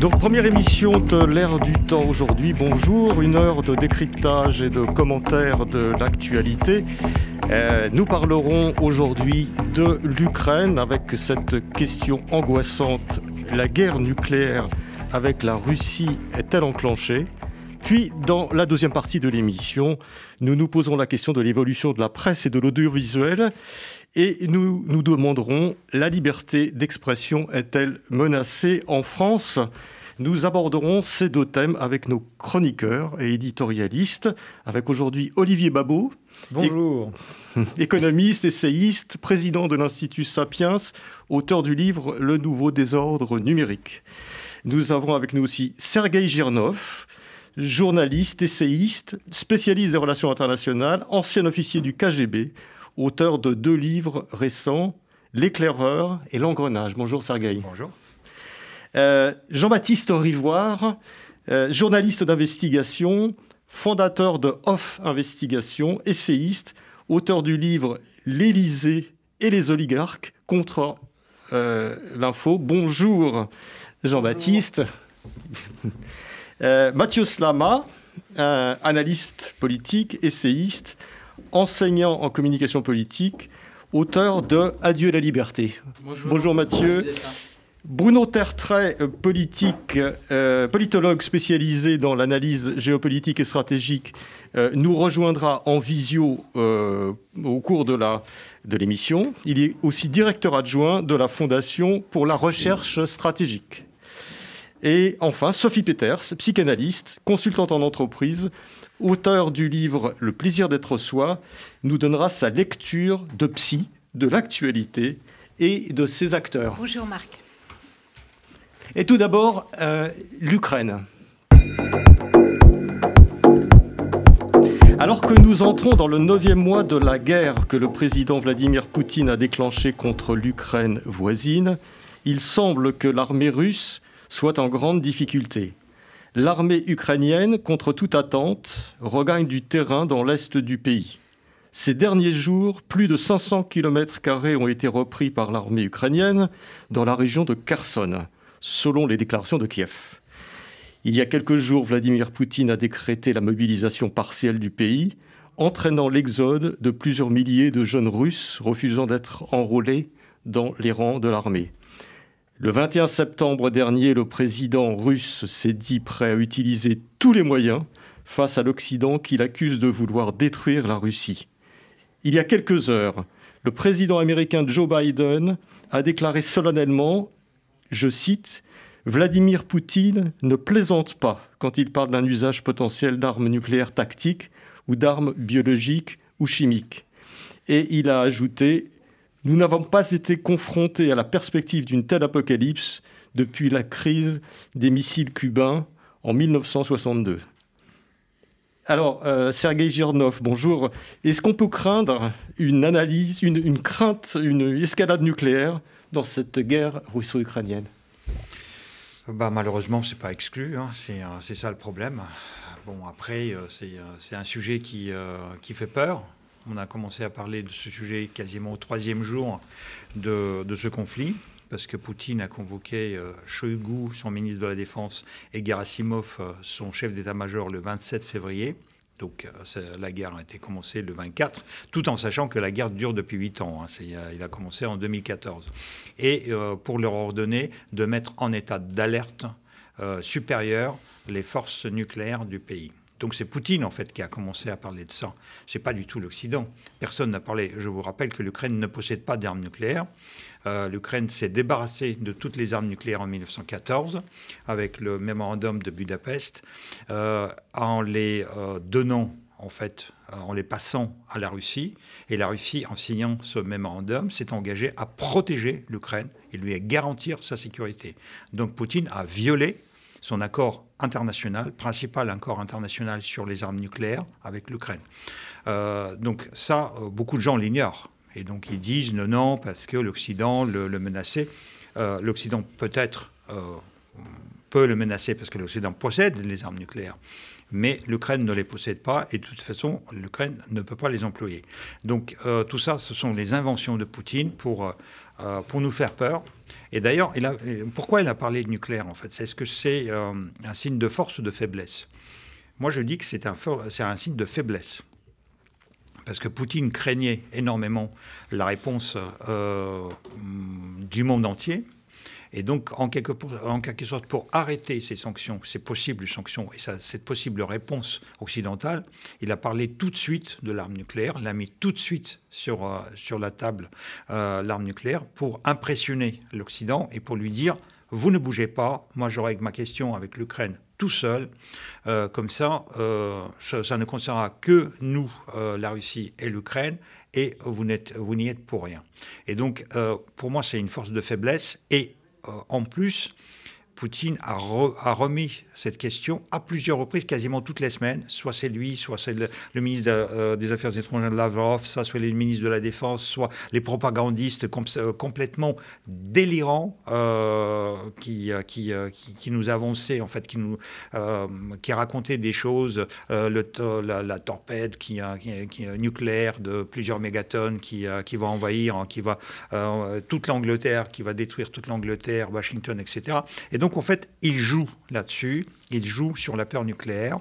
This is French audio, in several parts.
Donc première émission de l'ère du temps aujourd'hui. Bonjour, une heure de décryptage et de commentaires de l'actualité. Euh, nous parlerons aujourd'hui de l'Ukraine avec cette question angoissante. La guerre nucléaire avec la Russie est-elle enclenchée? Puis, dans la deuxième partie de l'émission, nous nous poserons la question de l'évolution de la presse et de l'audiovisuel et nous nous demanderons la liberté d'expression est-elle menacée en France? Nous aborderons ces deux thèmes avec nos chroniqueurs et éditorialistes, avec aujourd'hui Olivier Babot. Bonjour. Économiste, essayiste, président de l'Institut Sapiens, auteur du livre Le nouveau désordre numérique. Nous avons avec nous aussi Sergei Girnov, journaliste, essayiste, spécialiste des relations internationales, ancien officier du KGB, auteur de deux livres récents, L'éclaireur et l'engrenage. Bonjour Sergueï. Bonjour. Euh, Jean-Baptiste Rivoire, euh, journaliste d'investigation, fondateur de Off Investigation, essayiste, auteur du livre L'Élysée et les oligarques contre euh, l'info. Bonjour Jean-Baptiste. Mathieu Slama, analyste politique, essayiste, enseignant en communication politique, auteur de Adieu la liberté. Bonjour, Mathieu. Bruno Tertrais, politique, euh, politologue spécialisé dans l'analyse géopolitique et stratégique, euh, nous rejoindra en visio euh, au cours de l'émission. De Il est aussi directeur adjoint de la Fondation pour la recherche stratégique. Et enfin, Sophie Peters, psychanalyste, consultante en entreprise, auteur du livre Le plaisir d'être soi, nous donnera sa lecture de psy, de l'actualité et de ses acteurs. Bonjour Marc. Et tout d'abord, euh, l'Ukraine. Alors que nous entrons dans le neuvième mois de la guerre que le président Vladimir Poutine a déclenchée contre l'Ukraine voisine, il semble que l'armée russe soit en grande difficulté. L'armée ukrainienne, contre toute attente, regagne du terrain dans l'est du pays. Ces derniers jours, plus de 500 km ont été repris par l'armée ukrainienne dans la région de Kherson, selon les déclarations de Kiev. Il y a quelques jours, Vladimir Poutine a décrété la mobilisation partielle du pays, entraînant l'exode de plusieurs milliers de jeunes Russes refusant d'être enrôlés dans les rangs de l'armée. Le 21 septembre dernier, le président russe s'est dit prêt à utiliser tous les moyens face à l'Occident qu'il accuse de vouloir détruire la Russie. Il y a quelques heures, le président américain Joe Biden a déclaré solennellement, je cite, Vladimir Poutine ne plaisante pas quand il parle d'un usage potentiel d'armes nucléaires tactiques ou d'armes biologiques ou chimiques. Et il a ajouté nous n'avons pas été confrontés à la perspective d'une telle apocalypse depuis la crise des missiles cubains en 1962. Alors, euh, Sergei Girnov, bonjour. Est-ce qu'on peut craindre une analyse, une, crainte, une escalade nucléaire dans cette guerre russo-ukrainienne? Bah, Malheureusement, ce n'est pas exclu. Hein. Euh, c'est ça le problème. Bon, après, euh, c'est un sujet qui fait peur. On a commencé à parler de ce sujet quasiment au troisième jour de, ce conflit, parce que Poutine a convoqué euh, son ministre de la Défense, et Gerasimov, euh, son chef d'état-major, le 27 février. Donc euh, la guerre a été commencée le 24, tout en sachant que la guerre dure depuis 8 ans. Hein. il a commencé en 2014. Et pour leur ordonner de mettre en état d'alerte supérieur les forces nucléaires du pays. Donc c'est Poutine en fait qui a commencé à parler de ça. C'est pas du tout l'Occident. Personne n'a parlé. Je vous rappelle que l'Ukraine ne possède pas d'armes nucléaires. Euh, L'Ukraine s'est débarrassée de toutes les armes nucléaires en 1914 avec le mémorandum de Budapest euh, en les euh, donnant en fait, en les passant à la Russie. Et la Russie, en signant ce mémorandum, s'est engagée à protéger l'Ukraine et lui à garantir sa sécurité. Donc Poutine a violé son accord international, principal encore international sur les armes nucléaires avec l'Ukraine. Euh, donc ça, euh, beaucoup de gens l'ignorent. Et donc ils disent non, non, parce que l'Occident le, menaçait. Euh, L'Occident peut-être peut le menacer parce que l'Occident possède les armes nucléaires. Mais l'Ukraine ne les possède pas et de toute façon, l'Ukraine ne peut pas les employer. Donc tout ça, ce sont les inventions de Poutine pour, pour nous faire peur. Et d'ailleurs, pourquoi il a parlé de nucléaire en fait? Est-ce que c'est un signe de force ou de faiblesse? Moi, je dis que c'est un, un signe de faiblesse. Parce que Poutine craignait énormément la réponse euh, du monde entier. Et donc, en quelque, sorte, pour arrêter ces sanctions, ces possibles sanctions et cette possible réponse occidentale, il a parlé tout de suite de l'arme nucléaire, l'a mis tout de suite sur, euh, sur la table, euh, l'arme nucléaire, pour impressionner l'Occident et pour lui dire, vous ne bougez pas, moi j'aurai ma question avec l'Ukraine tout seul. Euh, comme ça, ça, ne concernera que nous, la Russie et l'Ukraine, et vous n'y êtes pour rien. Et donc, pour moi, c'est une force de faiblesse. Et en plus, Poutine a, remis cette question à plusieurs reprises, quasiment toutes les semaines. Soit c'est lui, soit c'est le, ministre euh, des Affaires étrangères de Lavrov, soit c'est le ministre de la Défense, soit les propagandistes euh, complètement délirants euh, qui, qui, qui, nous avançaient, en fait, qui, nous, qui racontaient des choses, le, la, torpède nucléaire de plusieurs mégatonnes qui, qui va envahir, hein, qui va toute l'Angleterre, qui va détruire toute l'Angleterre, Washington, etc. Et donc en fait, il joue là-dessus, il joue sur la peur nucléaire.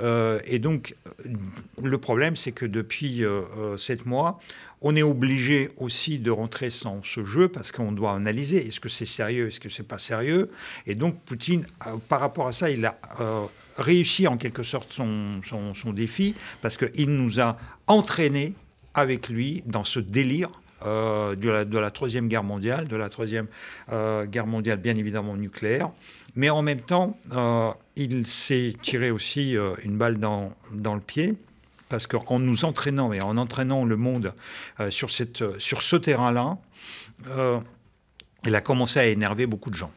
Euh, et donc, le problème, c'est que depuis euh, euh, sept mois, on est obligé aussi de rentrer dans ce jeu parce qu'on doit analyser est-ce que c'est sérieux, est-ce que c'est pas sérieux? Et donc, Poutine, par rapport à ça, il a réussi en quelque sorte son, son, son défi parce qu'il nous a entraînés avec lui dans ce délire euh, de, la, Troisième Guerre mondiale, de la Troisième euh, Guerre mondiale bien évidemment nucléaire, mais en même temps, euh, il s'est tiré aussi une balle dans, dans le pied, parce qu'en nous entraînant et en entraînant le monde sur, cette, sur ce terrain-là, il a commencé à énerver beaucoup de gens.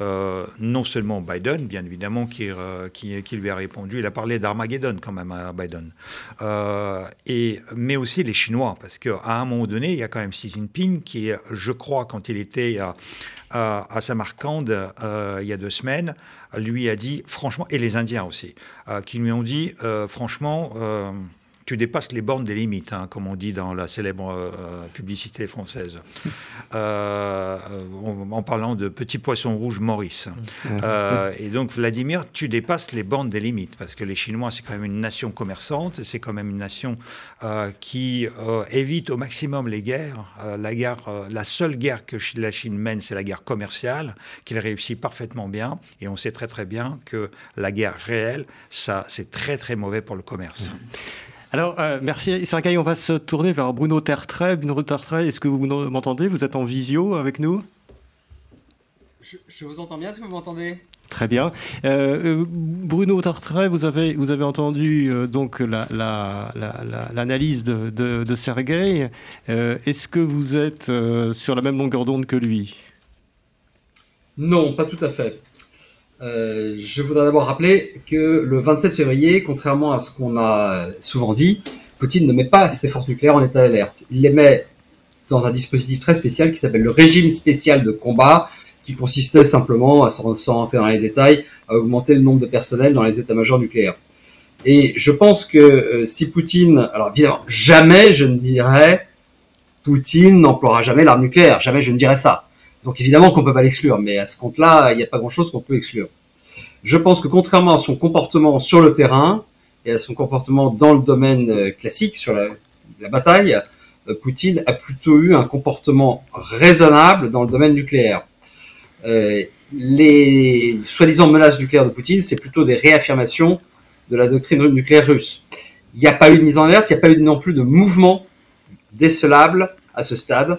Euh, non seulement Biden, bien évidemment, qui, euh, qui, lui a répondu, il a parlé d'Armageddon quand même à Biden, euh, et, mais aussi les Chinois, parce qu'à un moment donné, il y a quand même Xi Jinping qui, je crois, quand il était à, à, à Samarcande il y a deux semaines, lui a dit, franchement, et les Indiens aussi, qui lui ont dit, franchement, tu dépasses les bornes des limites, hein, comme on dit dans la célèbre euh, publicité française, euh, en, parlant de petit poisson rouge Maurice. Euh, et donc, Vladimir, tu dépasses les bornes des limites, parce que les Chinois, c'est quand même une nation commerçante, c'est quand même une nation qui évite au maximum les guerres. la, guerre la seule guerre que la Chine mène, c'est la guerre commerciale, qu'il réussit parfaitement bien. Et on sait très très bien que la guerre réelle, ça, c'est très très mauvais pour le commerce. Alors, euh, merci Sergei. On va se tourner vers Bruno Tertrais. Bruno Tertrais, est-ce que vous m'entendez? Vous êtes en visio avec nous? Je, vous entends bien. Est-ce que vous m'entendez? Très bien. Euh, euh, Bruno Tertrais, vous avez, vous avez entendu donc l'analyse la, la, de, de, Sergei. est-ce que vous êtes sur la même longueur d'onde que lui? Non, pas tout à fait. Euh, je voudrais d'abord rappeler que le 27 février, contrairement à ce qu'on a souvent dit, Poutine ne met pas ses forces nucléaires en état d'alerte. Il les met dans un dispositif très spécial qui s'appelle le régime spécial de combat, qui consistait simplement, sans, rentrer dans les détails, à augmenter le nombre de personnel dans les états-majors nucléaires. Et je pense que euh, si Poutine, alors évidemment, jamais je ne dirais Poutine n'emploiera jamais l'arme nucléaire, jamais je ne dirais ça. Donc évidemment qu'on peut pas l'exclure, mais à ce compte-là, il n'y a pas grand-chose qu'on peut exclure. Je pense que contrairement à son comportement sur le terrain et à son comportement dans le domaine euh, classique, sur la, bataille, euh, Poutine a plutôt eu un comportement raisonnable dans le domaine nucléaire. Euh, les soi-disant menaces nucléaires de Poutine, c'est plutôt des réaffirmations de la doctrine nucléaire russe. Il n'y a pas eu de mise en alerte, il n'y a pas eu non plus de mouvement décelable à ce stade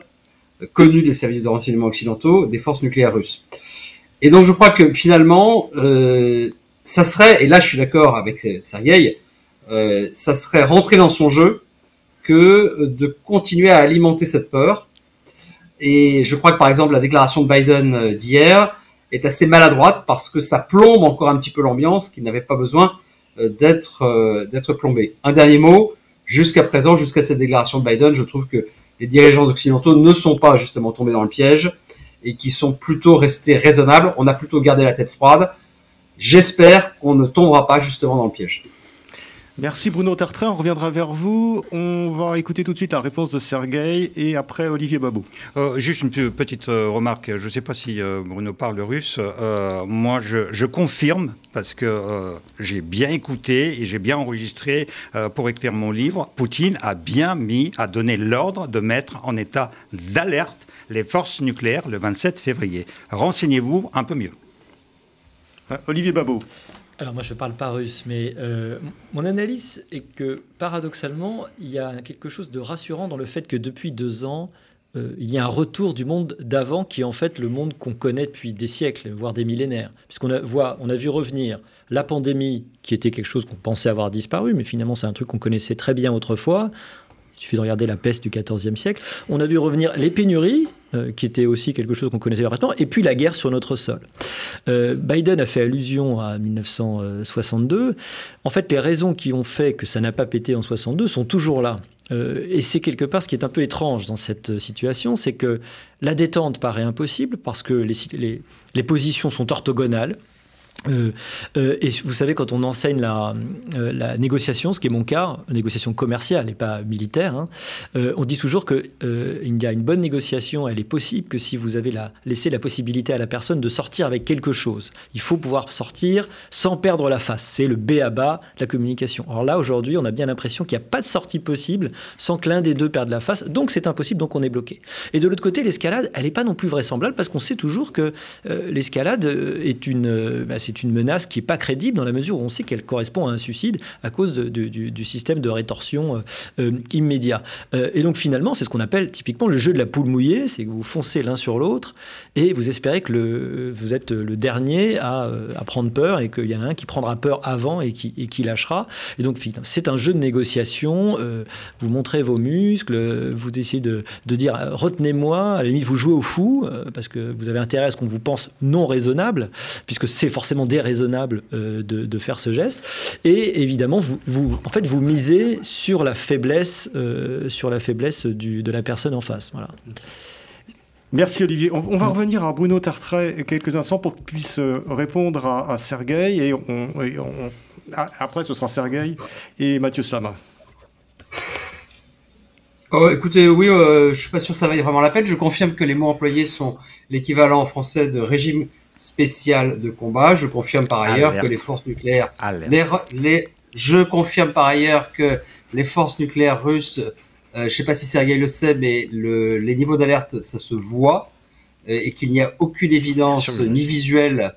connu des services de renseignement occidentaux des forces nucléaires russes. Et donc je crois que finalement, euh, ça serait, et là je suis d'accord avec Sergei, euh, ça serait rentrer dans son jeu que de continuer à alimenter cette peur. Et je crois que par exemple la déclaration de Biden euh, d'hier est assez maladroite parce que ça plombe encore un petit peu l'ambiance qui n'avait pas besoin d'être d'être plombée. Un dernier mot, jusqu'à présent, jusqu'à cette déclaration de Biden, je trouve que les dirigeants occidentaux ne sont pas justement tombés dans le piège et qui sont plutôt restés raisonnables. On a plutôt gardé la tête froide. J'espère qu'on ne tombera pas justement dans le piège. Merci Bruno Tartrin, on reviendra vers vous. On va écouter tout de suite la réponse de Sergueï et après Olivier Babou. Euh, juste une petite euh, remarque, je ne sais pas si euh, Bruno parle russe. moi, je, confirme, parce que j'ai bien écouté et j'ai bien enregistré pour écrire mon livre, Poutine a bien mis, a donné l'ordre de mettre en état d'alerte les forces nucléaires le 27 février. Renseignez-vous un peu mieux. Olivier Babot. Alors moi je ne parle pas russe, mais euh, mon analyse est que paradoxalement, il y a quelque chose de rassurant dans le fait que depuis deux ans, euh, il y a un retour du monde d'avant qui est en fait le monde qu'on connaît depuis des siècles, voire des millénaires. Puisqu'on a, on a vu revenir la pandémie, qui était quelque chose qu'on pensait avoir disparu, mais finalement c'est un truc qu'on connaissait très bien autrefois. Il suffit de regarder la peste du XIVe siècle. On a vu revenir les pénuries, euh, qui était aussi quelque chose qu'on connaissait parfaitement, et puis la guerre sur notre sol. Euh, Biden a fait allusion à 1962. En fait, les raisons qui ont fait que ça n'a pas pété en 62 sont toujours là. Euh, et c'est quelque part ce qui est un peu étrange dans cette situation, c'est que la détente paraît impossible parce que les positions sont orthogonales. Euh, euh, et vous savez, quand on enseigne la, euh, négociation, ce qui est mon cas, négociation commerciale et pas militaire, hein, on dit toujours qu'il y a une bonne négociation, elle est possible que si vous avez la, laissé la possibilité à la personne de sortir avec quelque chose. Il faut pouvoir sortir sans perdre la face. C'est le B à bas de la communication. Or là, aujourd'hui, on a bien l'impression qu'il n'y a pas de sortie possible sans que l'un des deux perde la face. Donc c'est impossible, donc on est bloqué. Et de l'autre côté, l'escalade, elle n'est pas non plus vraisemblable parce qu'on sait toujours que l'escalade est une... Bah, c'est une menace qui n'est pas crédible dans la mesure où on sait qu'elle correspond à un suicide à cause du, système de rétorsion euh, euh, immédiat. Euh, et donc finalement, c'est ce qu'on appelle typiquement le jeu de la poule mouillée, c'est que vous foncez l'un sur l'autre et vous espérez que le, vous êtes le dernier à, prendre peur et qu'il y en a un qui prendra peur avant et qui, et qui lâchera. Et donc c'est un jeu de négociation, vous montrez vos muscles, vous essayez de, de dire retenez-moi, à la limite vous jouez au fou parce que vous avez intérêt à ce qu'on vous pense non raisonnable, puisque c'est forcément déraisonnable euh, de, faire ce geste. Et évidemment, vous, vous, en fait, vous misez sur la faiblesse, euh, sur la faiblesse du, de la personne en face. Voilà. Merci Olivier. On, va revenir à Bruno Tartret quelques instants pour qu'il puisse euh, répondre à, à Sergueï. Et, on, après, ce sera Sergueï et Mathieu Slama. Oh, écoutez, oui, je je suis pas sûr que ça vaille vraiment la peine. Je confirme que les mots employés sont l'équivalent en français de régime spécial de combat. Je confirme par ailleurs que les forces nucléaires, les, je confirme par ailleurs que les forces nucléaires russes, euh, je ne sais pas si Sergei le sait, mais le, les niveaux d'alerte, ça se voit euh, et qu'il n'y a aucune évidence ni visuelle,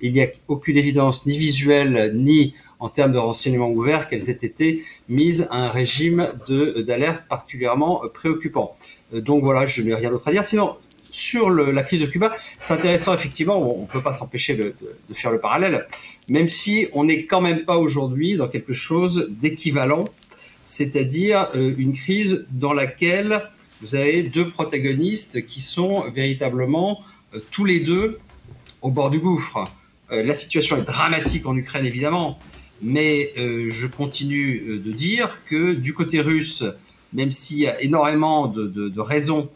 il n'y a aucune évidence ni visuelle ni en termes de renseignements ouverts qu'elles aient été mises à un régime d'alerte particulièrement préoccupant. Euh, donc voilà, je n'ai rien d'autre à dire. Sinon, sur la crise de Cuba, c'est intéressant effectivement, on ne peut pas s'empêcher de, faire le parallèle, même si on n'est quand même pas aujourd'hui dans quelque chose d'équivalent, c'est-à-dire euh, une crise dans laquelle vous avez deux protagonistes qui sont véritablement euh, tous les deux au bord du gouffre. Euh, la situation est dramatique en Ukraine évidemment, mais je continue de dire que du côté russe, même s'il y a énormément de raisons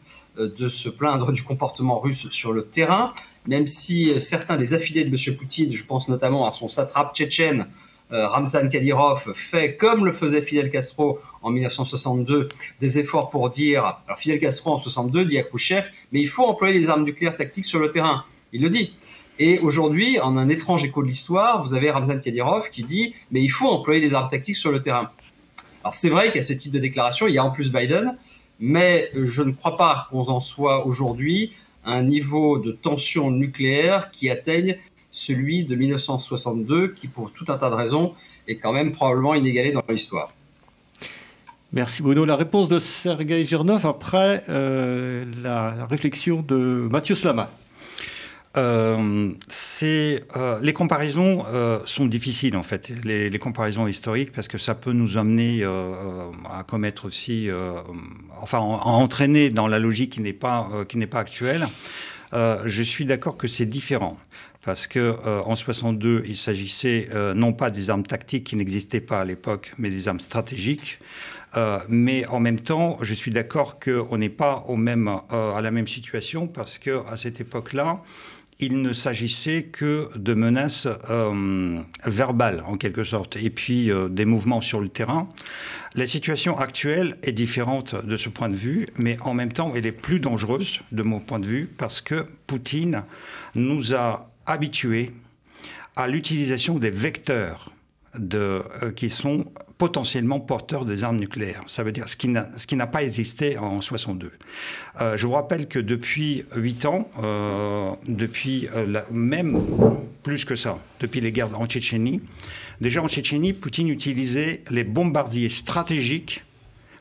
de se plaindre du comportement russe sur le terrain, même si euh, certains des affiliés de M. Poutine, je pense notamment à son satrape tchétchène, euh, Ramzan Kadyrov, fait comme le faisait Fidel Castro en 1962, des efforts pour dire, alors Fidel Castro en 62 dit à Khrouchtchev, mais il faut employer les armes nucléaires tactiques sur le terrain. Il le dit. Et aujourd'hui, en un étrange écho de l'histoire, vous avez Ramzan Kadyrov qui dit, mais il faut employer les armes tactiques sur le terrain. Alors c'est vrai qu'à ce type de déclaration, il y a en plus Biden, mais je ne crois pas qu'on en soit aujourd'hui à un niveau de tension nucléaire qui atteigne celui de 1962, qui pour tout un tas de raisons est quand même probablement inégalé dans l'histoire. Merci Bruno. La réponse de Sergei Girnov après euh, la réflexion de Mathieu Slama. Euh, euh, les comparaisons euh, sont difficiles en fait, les, comparaisons historiques parce que ça peut nous amener à commettre aussi, enfin, à, entraîner dans la logique qui n'est pas pas actuelle. je suis d'accord que c'est différent parce que en 62, il s'agissait non pas des armes tactiques qui n'existaient pas à l'époque, mais des armes stratégiques. mais en même temps, je suis d'accord qu'on n'est pas au même, à la même situation parce que à cette époque-là, il ne s'agissait que de menaces euh, verbales, en quelque sorte, et puis euh, des mouvements sur le terrain. La situation actuelle est différente de ce point de vue, mais en même temps, elle est plus dangereuse de mon point de vue, parce que Poutine nous a habitués à l'utilisation des vecteurs euh, qui sont potentiellement porteurs des armes nucléaires. Ça veut dire ce qui n'a pas existé en 62. Euh, je vous rappelle que depuis 8 ans, euh, depuis même plus que ça, depuis les guerres en Tchétchénie, déjà en Tchétchénie, Poutine utilisait les bombardiers stratégiques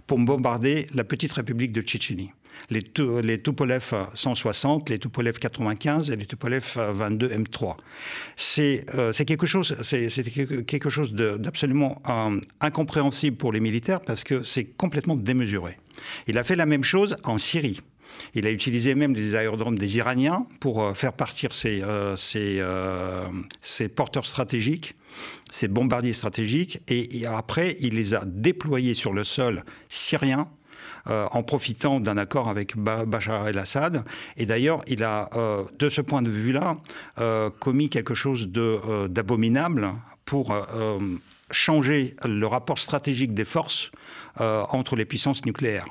pour bombarder la petite république de Tchétchénie les, les Tupolev 160, les Tupolev 95 et les Tupolev 22 M3. C'est quelque chose, c'est quelque chose d'absolument euh, incompréhensible pour les militaires parce que c'est complètement démesuré. Il a fait la même chose en Syrie. Il a utilisé même des aérodromes des Iraniens pour euh, faire partir ses, euh, porteurs stratégiques, ses bombardiers stratégiques, et, après, il les a déployés sur le sol syrien euh, en profitant d'un accord avec Bachar el-Assad. Et d'ailleurs, il a, euh, de ce point de vue-là, euh, commis quelque chose d'abominable pour changer le rapport stratégique des forces euh, entre les puissances nucléaires.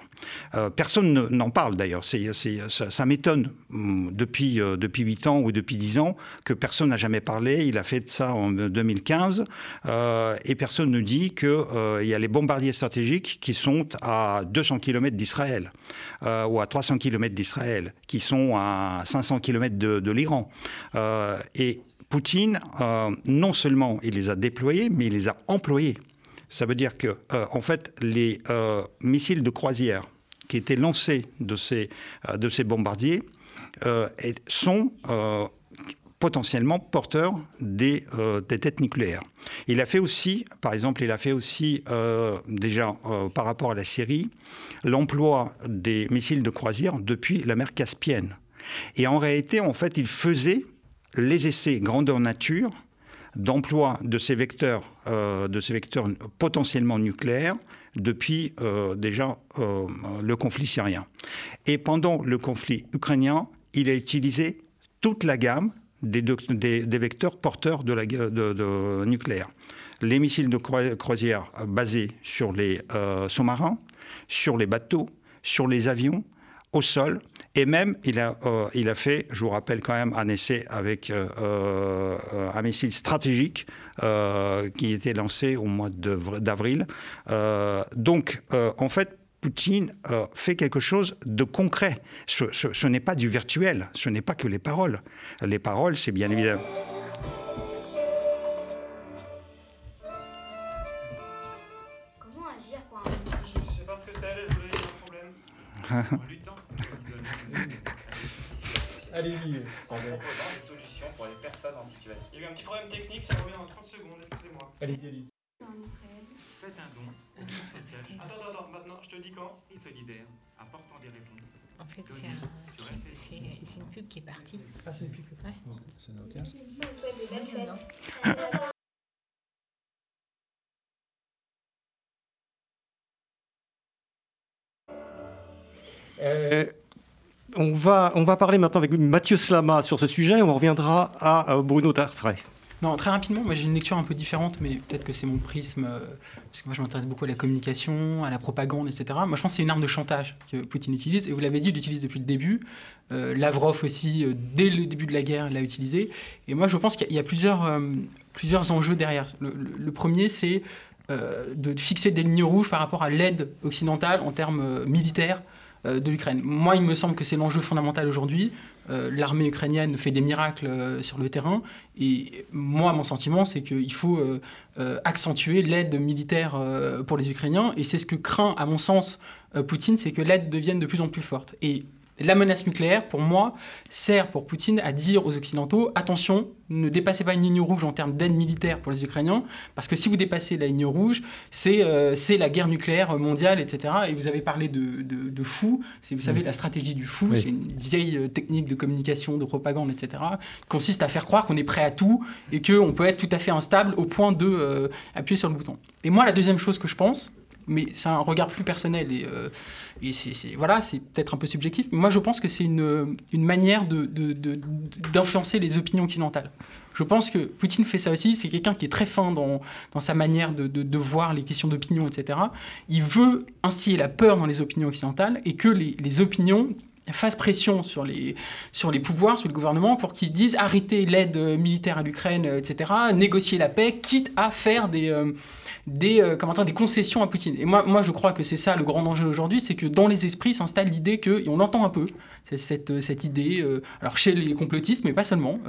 Euh, personne n'en parle d'ailleurs. ça, m'étonne hum, depuis, euh, depuis 8 ans ou depuis 10 ans que personne n'a jamais parlé. Il a fait ça en 2015 et personne ne dit qu'il y a les bombardiers stratégiques qui sont à 200 km d'Israël ou à 300 km d'Israël, qui sont à 500 km de, de l'Iran. et Poutine, euh, non seulement il les a déployés, mais il les a employés. Ça veut dire que, euh, en fait, les euh, missiles de croisière qui étaient lancés de ces, de ces bombardiers sont potentiellement porteurs des, des, têtes nucléaires. Il a fait aussi, par exemple, il a fait aussi déjà par rapport à la Syrie, l'emploi des missiles de croisière depuis la mer Caspienne. Et en réalité, en fait, il faisait les essais grandeur nature d'emploi de ces vecteurs, euh, potentiellement nucléaires depuis euh, déjà euh, le conflit syrien. Et pendant le conflit ukrainien, il a utilisé toute la gamme des, vecteurs porteurs de, de, nucléaire. Les missiles de croisière basés sur les sous-marins, sur les bateaux, sur les avions, au sol. Et même, il a, euh, il a fait, je vous rappelle quand même, un essai avec euh, euh, un missile stratégique qui était lancé au mois d'avril. donc, en fait, Poutine fait quelque chose de concret. Ce, ce n'est pas du virtuel, ce n'est pas que les paroles. Les paroles, c'est bien évidemment... Comment agir pour un... Je sais pas ce que c'est, un problème. Allez-y. En proposant des solutions pour les personnes en situation. Il y a eu un petit problème technique, ça revient en 30 secondes, excusez-moi. Allez-y, allez-y. Faites un don. Attends, attends, attends, maintenant, je te dis quand? Il solidaire, apportant des réponses. En fait, c'est un, une pub qui est partie. Ah, c'est une pub Ouais. Ça n'a aucun sens. Euh, on va, on va parler maintenant avec Mathieu Slama sur ce sujet. On reviendra à Bruno Tartret. Non, très rapidement, moi j'ai une lecture un peu différente, mais peut-être que c'est mon prisme, euh, parce que moi je m'intéresse beaucoup à la communication, à la propagande, etc. Moi je pense que c'est une arme de chantage que Poutine utilise, et vous l'avez dit, il l'utilise depuis le début. Euh, Lavrov aussi, euh, dès le début de la guerre, l'a utilisé. Et moi je pense qu'il y a plusieurs, plusieurs enjeux derrière. Le, premier, c'est de fixer des lignes rouges par rapport à l'aide occidentale en termes militaires euh, de l'Ukraine. Moi, il me semble que c'est l'enjeu fondamental aujourd'hui. Euh, l'armée ukrainienne fait des miracles euh, sur le terrain. Et moi, mon sentiment, c'est qu'il faut accentuer l'aide militaire pour les Ukrainiens. Et c'est ce que craint, à mon sens, Poutine, c'est que l'aide devienne de plus en plus forte. Et la menace nucléaire, pour moi, sert pour Poutine à dire aux Occidentaux attention, ne dépassez pas une ligne rouge en termes d'aide militaire pour les Ukrainiens, parce que si vous dépassez la ligne rouge, c'est euh, la guerre nucléaire mondiale, etc. Et vous avez parlé de, de, de fou, vous savez, la stratégie du fou, Oui. c'est une vieille euh, technique de communication, de propagande, etc., qui consiste à faire croire qu'on est prêt à tout et qu'on peut être tout à fait instable au point de euh, appuyer sur le bouton. Et moi, la deuxième chose que je pense, mais c'est un regard plus personnel et, euh, voilà, c'est peut-être un peu subjectif. Mais moi, je pense que c'est une, une manière de, de- d'influencer les opinions occidentales. Je pense que Poutine fait ça aussi. C'est quelqu'un qui est très fin dans, dans sa manière de, voir les questions d'opinion, etc. Il veut instiller la peur dans les opinions occidentales et que les, les opinions fassent pression sur les, sur les pouvoirs, sur le gouvernement, pour qu'ils disent arrêtez l'aide euh, militaire à l'Ukraine, euh, etc., négocier la paix, quitte à faire des, euh, des, comment dire, des concessions à Poutine. Et moi, moi, je crois que c'est ça le grand danger aujourd'hui, c'est que dans les esprits s'installe l'idée que, et on l'entend un peu, cette, cette idée, alors chez les complotistes, mais pas seulement,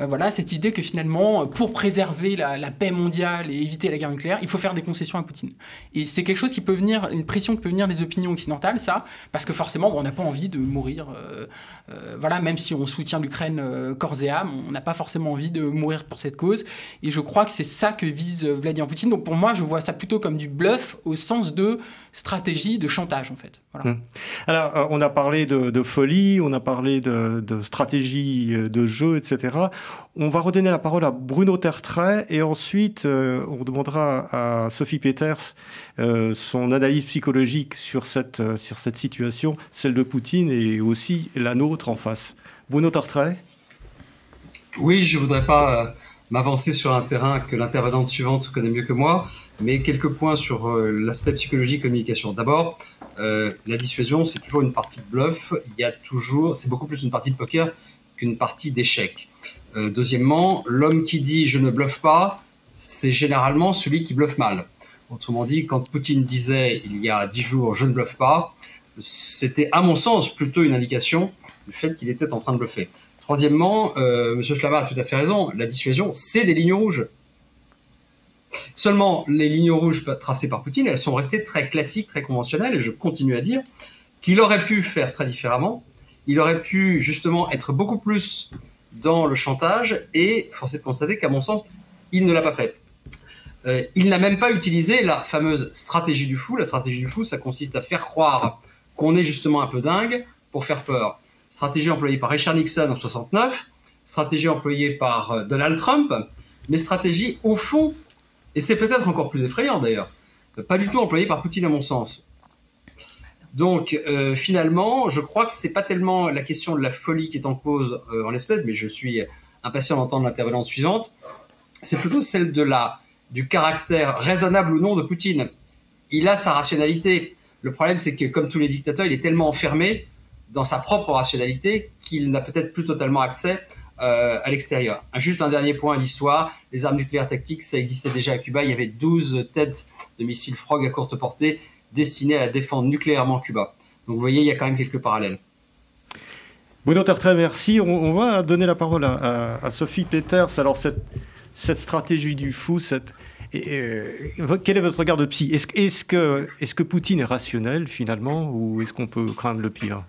voilà, cette idée que finalement, pour préserver la, paix mondiale et éviter la guerre nucléaire, il faut faire des concessions à Poutine. Et c'est quelque chose qui peut venir, une pression qui peut venir des opinions occidentales, ça, parce que forcément, on n'a pas envie de mourir, euh, euh, voilà, même si on soutient l'Ukraine euh, corps et âme, on n'a pas forcément envie de mourir pour cette cause. Et je crois que c'est ça que vise Vladimir Poutine. Donc pour moi, je vois ça plutôt comme du bluff au sens de stratégie de chantage, en fait. Voilà. Hum. Alors, euh, on a parlé de, de folie, on a parlé de, de stratégie euh, de jeu, etc. On va redonner la parole à Bruno Tertrais et ensuite euh, on demandera à Sophie Peters euh, son analyse psychologique sur cette, euh, sur cette situation, celle de Poutine et aussi la nôtre en face. Bruno Tertrais Oui, je voudrais pas euh, m'avancer sur un terrain que l'intervenante suivante connaît mieux que moi, mais quelques points sur euh, l'aspect psychologique communication. D'abord, euh, la dissuasion, c'est toujours une partie de bluff. Il y a toujours, c'est beaucoup plus une partie de poker qu'une partie d'échec. Euh, deuxièmement, l'homme qui dit je ne bluffe pas, c'est généralement celui qui bluffe mal. Autrement dit, quand Poutine disait il y a dix jours je ne bluffe pas, c'était à mon sens plutôt une indication du fait qu'il était en train de bluffer. Troisièmement, euh, Monsieur Schlama a tout à fait raison, la dissuasion, c'est des lignes rouges. Seulement, les lignes rouges tracées par Poutine, elles sont restées très classiques, très conventionnelles, et je continue à dire qu'il aurait pu faire très différemment. Il aurait pu justement être beaucoup plus dans le chantage, et force de constater qu'à mon sens, il ne l'a pas fait. Euh, il n'a même pas utilisé la fameuse stratégie du fou. La stratégie du fou, ça consiste à faire croire qu'on est justement un peu dingue pour faire peur. Stratégie employée par Richard Nixon en 69, stratégie employée par euh, Donald Trump, mais stratégie au fond, et c'est peut-être encore plus effrayant d'ailleurs, pas du tout employée par Poutine à mon sens. Donc euh, finalement, je crois que c'est pas tellement la question de la folie qui est en cause euh, en l'espèce, mais je suis impatient d'entendre l'intervenante suivante. C'est plutôt celle de la du caractère raisonnable ou non de Poutine. Il a sa rationalité. Le problème, c'est que comme tous les dictateurs, il est tellement enfermé dans sa propre rationalité qu'il n'a peut-être plus totalement accès euh, à l'extérieur. Juste un dernier point à l'histoire, les armes nucléaires tactiques, ça existait déjà à Cuba. Il y avait 12 têtes de missiles Frog à courte portée destinées à défendre nucléairement Cuba. Donc vous voyez, il y a quand même quelques parallèles. Bruno Tertrais, merci. On, va donner la parole à, Sophie Peters. Alors cette, stratégie du fou, euh, quel est votre regard de psy? Est-ce est que, est que Poutine est rationnel finalement ou est-ce qu'on peut craindre le pire?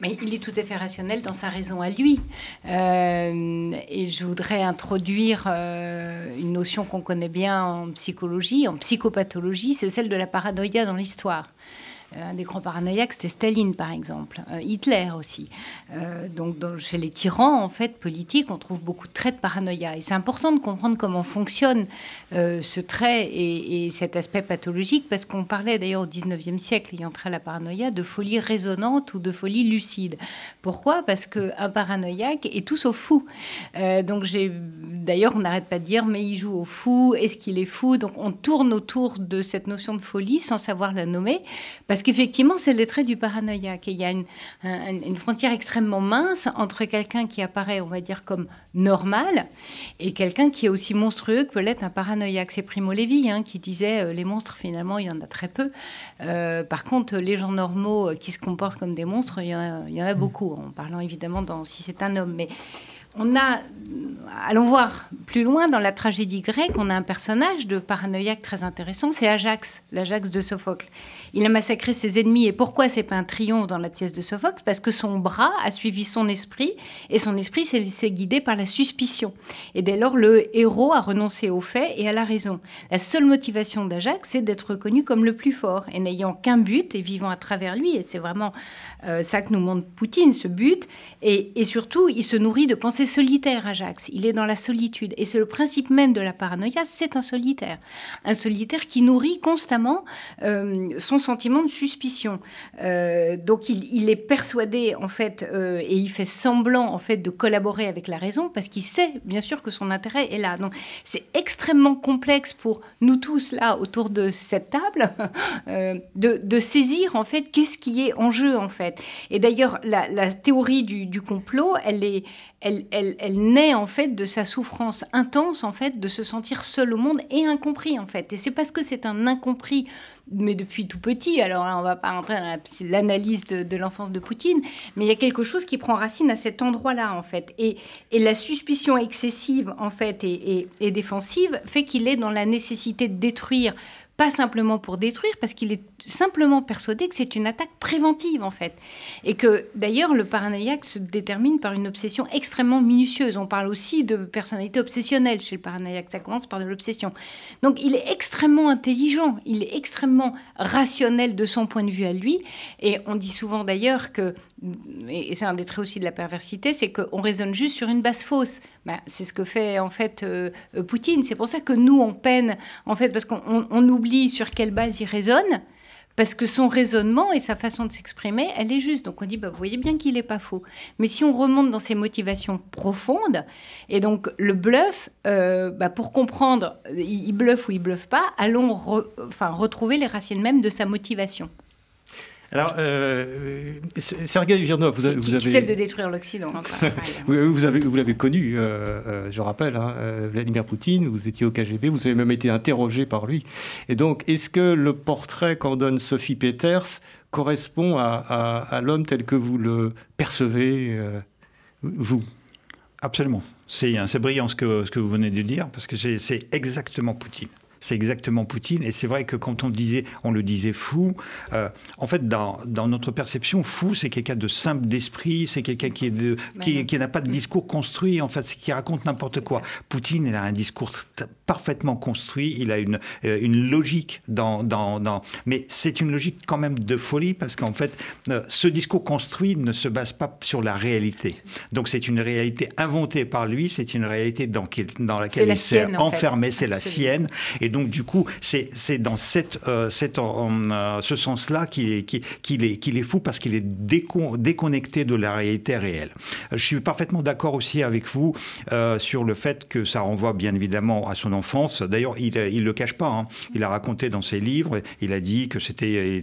Mais il est tout à fait rationnel dans sa raison à lui. Euh, et je voudrais introduire euh, une notion qu'on connaît bien en psychologie, en psychopathologie, c'est celle de la paranoïa dans l'histoire. Un des grands paranoïaques, c'était Staline, par exemple, euh, Hitler aussi. Euh, donc, chez les tyrans, en fait, politiques, on trouve beaucoup de traits de paranoïa. Et c'est important de comprendre comment fonctionne euh, ce trait et, et, cet aspect pathologique, parce qu'on parlait d'ailleurs au 19e siècle, ayant trait à la paranoïa, de folie résonante ou de folie lucide. Pourquoi? Parce qu'un paranoïaque est tout sauf fou. Euh, donc, j'ai d'ailleurs, on n'arrête pas de dire, mais il joue au fou, est-ce qu'il est fou? Donc, on tourne autour de cette notion de folie sans savoir la nommer, parce parce qu'effectivement, c'est le trait du paranoïaque. Et il y a une, une, une frontière extrêmement mince entre quelqu'un qui apparaît, on va dire, comme normal et quelqu'un qui est aussi monstrueux que peut l'être un paranoïaque. C'est Primo Levi hein, qui disait euh, les monstres, finalement, il y en a très peu. Euh, par contre, les gens normaux qui se comportent comme des monstres, il y en a, il y en a beaucoup, en parlant évidemment dans, si c'est un homme. Mais on a, allons voir plus loin dans la tragédie grecque, on a un personnage de paranoïaque très intéressant, c'est Ajax, l'Ajax de Sophocle. Il a massacré ses ennemis et pourquoi c'est pas un triomphe dans la pièce de Sophocle? Parce que son bras a suivi son esprit et son esprit s'est laissé guider par la suspicion. Et dès lors, le héros a renoncé aux faits et à la raison. La seule motivation d'Ajax, c'est d'être reconnu comme le plus fort et n'ayant qu'un but et vivant à travers lui. Et c'est vraiment euh, ça que nous montre Poutine, ce but. Et, et surtout, il se nourrit de pensées solitaire, Ajax. Il est dans la solitude. Et c'est le principe même de la paranoïa, c'est un solitaire. Un solitaire qui nourrit constamment euh, son sentiment de suspicion. Euh, donc il, est persuadé, en fait, euh, et il fait semblant, en fait, de collaborer avec la raison parce qu'il sait, bien sûr, que son intérêt est là. Donc c'est extrêmement complexe pour nous tous, là, autour de cette table, de, saisir, en fait, qu'est-ce qui est en jeu, en fait. Et d'ailleurs, la, théorie du, complot, elle est, elle, naît en fait de sa souffrance intense en fait de se sentir seul au monde et incompris en fait. Et c'est parce que c'est un incompris, mais depuis tout petit. Alors là, on va pas rentrer dans l'analyse de, l'enfance de Poutine, mais il y a quelque chose qui prend racine à cet endroit-là en fait. Et, la suspicion excessive en fait et défensive fait qu'il est dans la nécessité de détruire pas simplement pour détruire, parce qu'il est simplement persuadé que c'est une attaque préventive en fait. Et que d'ailleurs le paranoïaque se détermine par une obsession extrêmement minutieuse. On parle aussi de personnalité obsessionnelle chez le paranoïaque, ça commence par de l'obsession. Donc il est extrêmement intelligent, il est extrêmement rationnel de son point de vue à lui. Et on dit souvent d'ailleurs que et c'est un des traits aussi de la perversité, c'est qu'on raisonne juste sur une base fausse. Ben, c'est ce que fait en fait euh, euh, Poutine. C'est pour ça que nous, on peine, en fait, parce qu'on oublie sur quelle base il raisonne, parce que son raisonnement et sa façon de s'exprimer, elle est juste. Donc on dit, bah, vous voyez bien qu'il n'est pas faux. Mais si on remonte dans ses motivations profondes, et donc le bluff, euh, bah, pour comprendre, il bluffe ou il bluffe pas, allons enfin, retrouver les racines même de sa motivation. Alors, euh, Sergei Virnov, vous, avez... Qui celle de détruire l'Occident. vous, avez, vous l'avez connu, euh, euh, je rappelle, hein, euh, Vladimir Poutine, vous étiez au KGB, vous avez même été interrogé par lui. Et donc, est-ce que le portrait qu'en donne Sophie Peters correspond à, à, l'homme tel que vous le percevez, vous? Absolument. C'est brillant ce que, ce que vous venez de dire, parce que c'est exactement Poutine c'est exactement Poutine. Et c'est vrai que quand on disait, on le disait fou, euh, en fait, dans, dans, notre perception, fou, c'est quelqu'un de simple d'esprit, c'est quelqu'un qui, est de, qui, qui n'a pas de discours construit, en fait, qui raconte n'importe quoi. Poutine, il a un discours parfaitement construit, il a une, euh, une logique dans, dans, dans... Mais c'est une logique quand même de folie, parce qu'en fait, euh, ce discours construit ne se base pas sur la réalité. Donc c'est une réalité inventée par lui, c'est une réalité dans, dans laquelle il s'est enfermé, c'est la sienne. Et donc, du coup, c'est dans cette, euh, cette, euh, ce sens-là qu'il est, qu'il est, qu'il est fou parce qu'il est déconnecté de la réalité réelle. Je suis parfaitement d'accord aussi avec vous euh, sur le fait que ça renvoie bien évidemment à son enfance. D'ailleurs, il ne le cache pas. Hein. Il a raconté dans ses livres, il a dit que c'était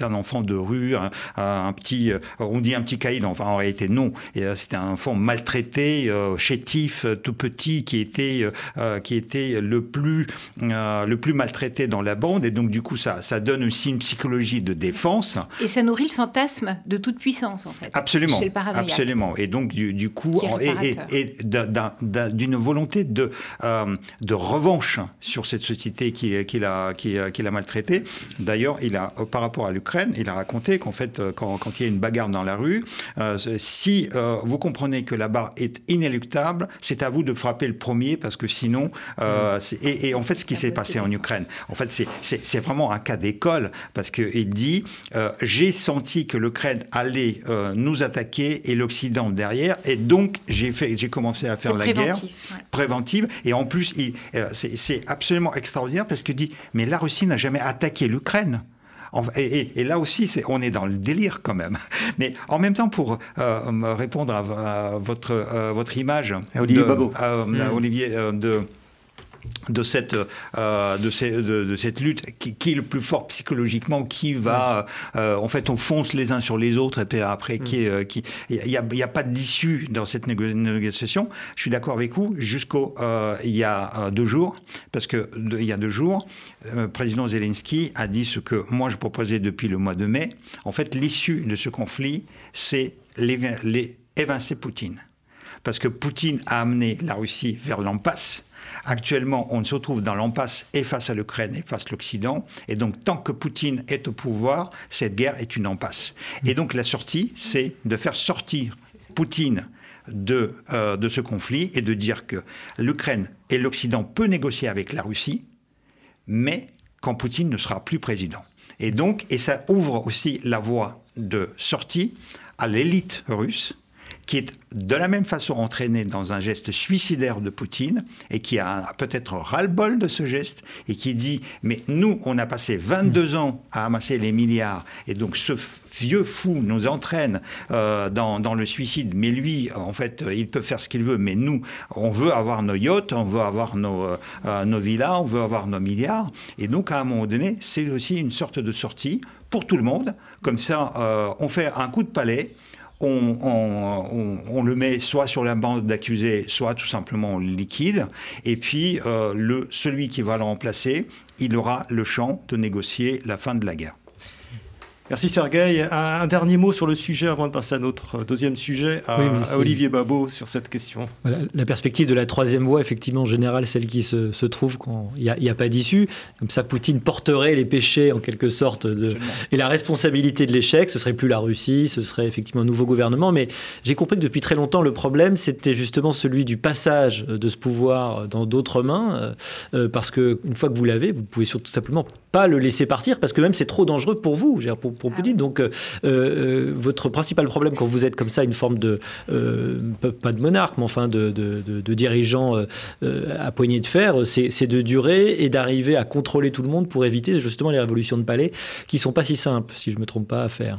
un enfant de rue, un, petit, on dit un petit caïd, enfin en réalité non. C'était un enfant maltraité, chétif, tout petit, qui était, qui était le plus euh, le plus maltraité dans la bande, et donc du coup ça, ça donne aussi une psychologie de défense. Et ça nourrit le fantasme de toute puissance en fait. Absolument. absolument. Et donc du, coup, et, et, d'une volonté de, euh, de revanche sur cette société qui, qui l'a qui, qui l'a maltraité. D'ailleurs, il a par rapport à l'Ukraine, il a raconté qu'en fait quand, quand, il y a une bagarre dans la rue, euh, si vous comprenez que la barre est inéluctable, c'est à vous de frapper le premier parce que sinon, et, et en fait ce qui s'est passé en Ukraine. En fait, c'est vraiment un cas d'école parce qu'il dit euh, j'ai senti que l'Ukraine allait euh, nous attaquer et l'Occident derrière, et donc j'ai j'ai commencé à faire la guerre préventive. Et en plus, euh, c'est absolument extraordinaire parce qu'il dit mais la Russie n'a jamais attaqué l'Ukraine. Et, là aussi, on est dans le délire quand même. Mais en même temps, pour répondre à, votre, votre image, Olivier de, Olivier, de de cette, euh, de, de, cette lutte qui, est le plus fort psychologiquement, qui va, euh, en fait, on fonce les uns sur les autres, et puis après, qui, euh, qui, il n'y a, y a, pas d'issue dans cette négociation. Je suis d'accord avec vous, jusqu'au, il y a deux jours, parce que il y a deux jours, le président Zelensky a dit ce que moi je proposais depuis le mois de mai. En fait, l'issue de ce conflit, c'est les, les évincer Poutine. parce que Poutine a amené la Russie vers l'impasse. Actuellement, on se retrouve dans l'impasse et face à l'Ukraine et face à l'Occident. Et donc, tant que Poutine est au pouvoir, cette guerre est une impasse. Et donc, la sortie, c'est de faire sortir Poutine de, euh, de ce conflit et de dire que l'Ukraine et l'Occident peuvent négocier avec la Russie, mais quand Poutine ne sera plus président. Et donc, et ça ouvre aussi la voie de sortie à l'élite russe, qui est de la même façon entraîné dans un geste suicidaire de Poutine et qui a peut-être ras-le-bol de ce geste et qui dit mais nous on a passé 22 ans à amasser les milliards et donc ce vieux fou nous entraîne euh, dans, le suicide. Mais lui en fait il peut faire ce qu'il veut mais nous on veut avoir nos yachts on veut avoir nos, euh, nos villas on veut avoir nos milliards. Et donc à un moment donné c'est aussi une sorte de sortie pour tout le monde. Comme ça euh, on fait un coup de palais on, le met soit sur la bande d'accusés, soit tout simplement liquide. Et puis, euh, le, celui qui va le remplacer, il aura le champ de négocier la fin de la guerre. Merci Sergueï. Un, dernier mot sur le sujet avant de passer à notre deuxième sujet, à, Olivier Babot sur cette question. la perspective de la troisième voie, effectivement, en général, celle qui se, trouve quand il n'y a, pas d'issue. Comme ça, Poutine porterait les péchés, en quelque sorte, de, et la responsabilité de l'échec. Ce serait plus la Russie, ce serait effectivement un nouveau gouvernement. Mais j'ai compris que depuis très longtemps, le problème, c'était justement celui du passage de ce pouvoir dans d'autres mains. Euh, euh, parce qu'une fois que vous l'avez, vous pouvez surtout simplement pas le laisser partir, parce que même c'est trop dangereux pour vous. Pour, pour ah Donc, euh, euh, votre principal problème quand vous êtes comme ça, une forme de, euh, pas de monarque, mais enfin de, de, dirigeant à poignée de fer, c'est de durer et d'arriver à contrôler tout le monde pour éviter justement les révolutions de palais qui sont pas si simples, si je me trompe pas, à faire.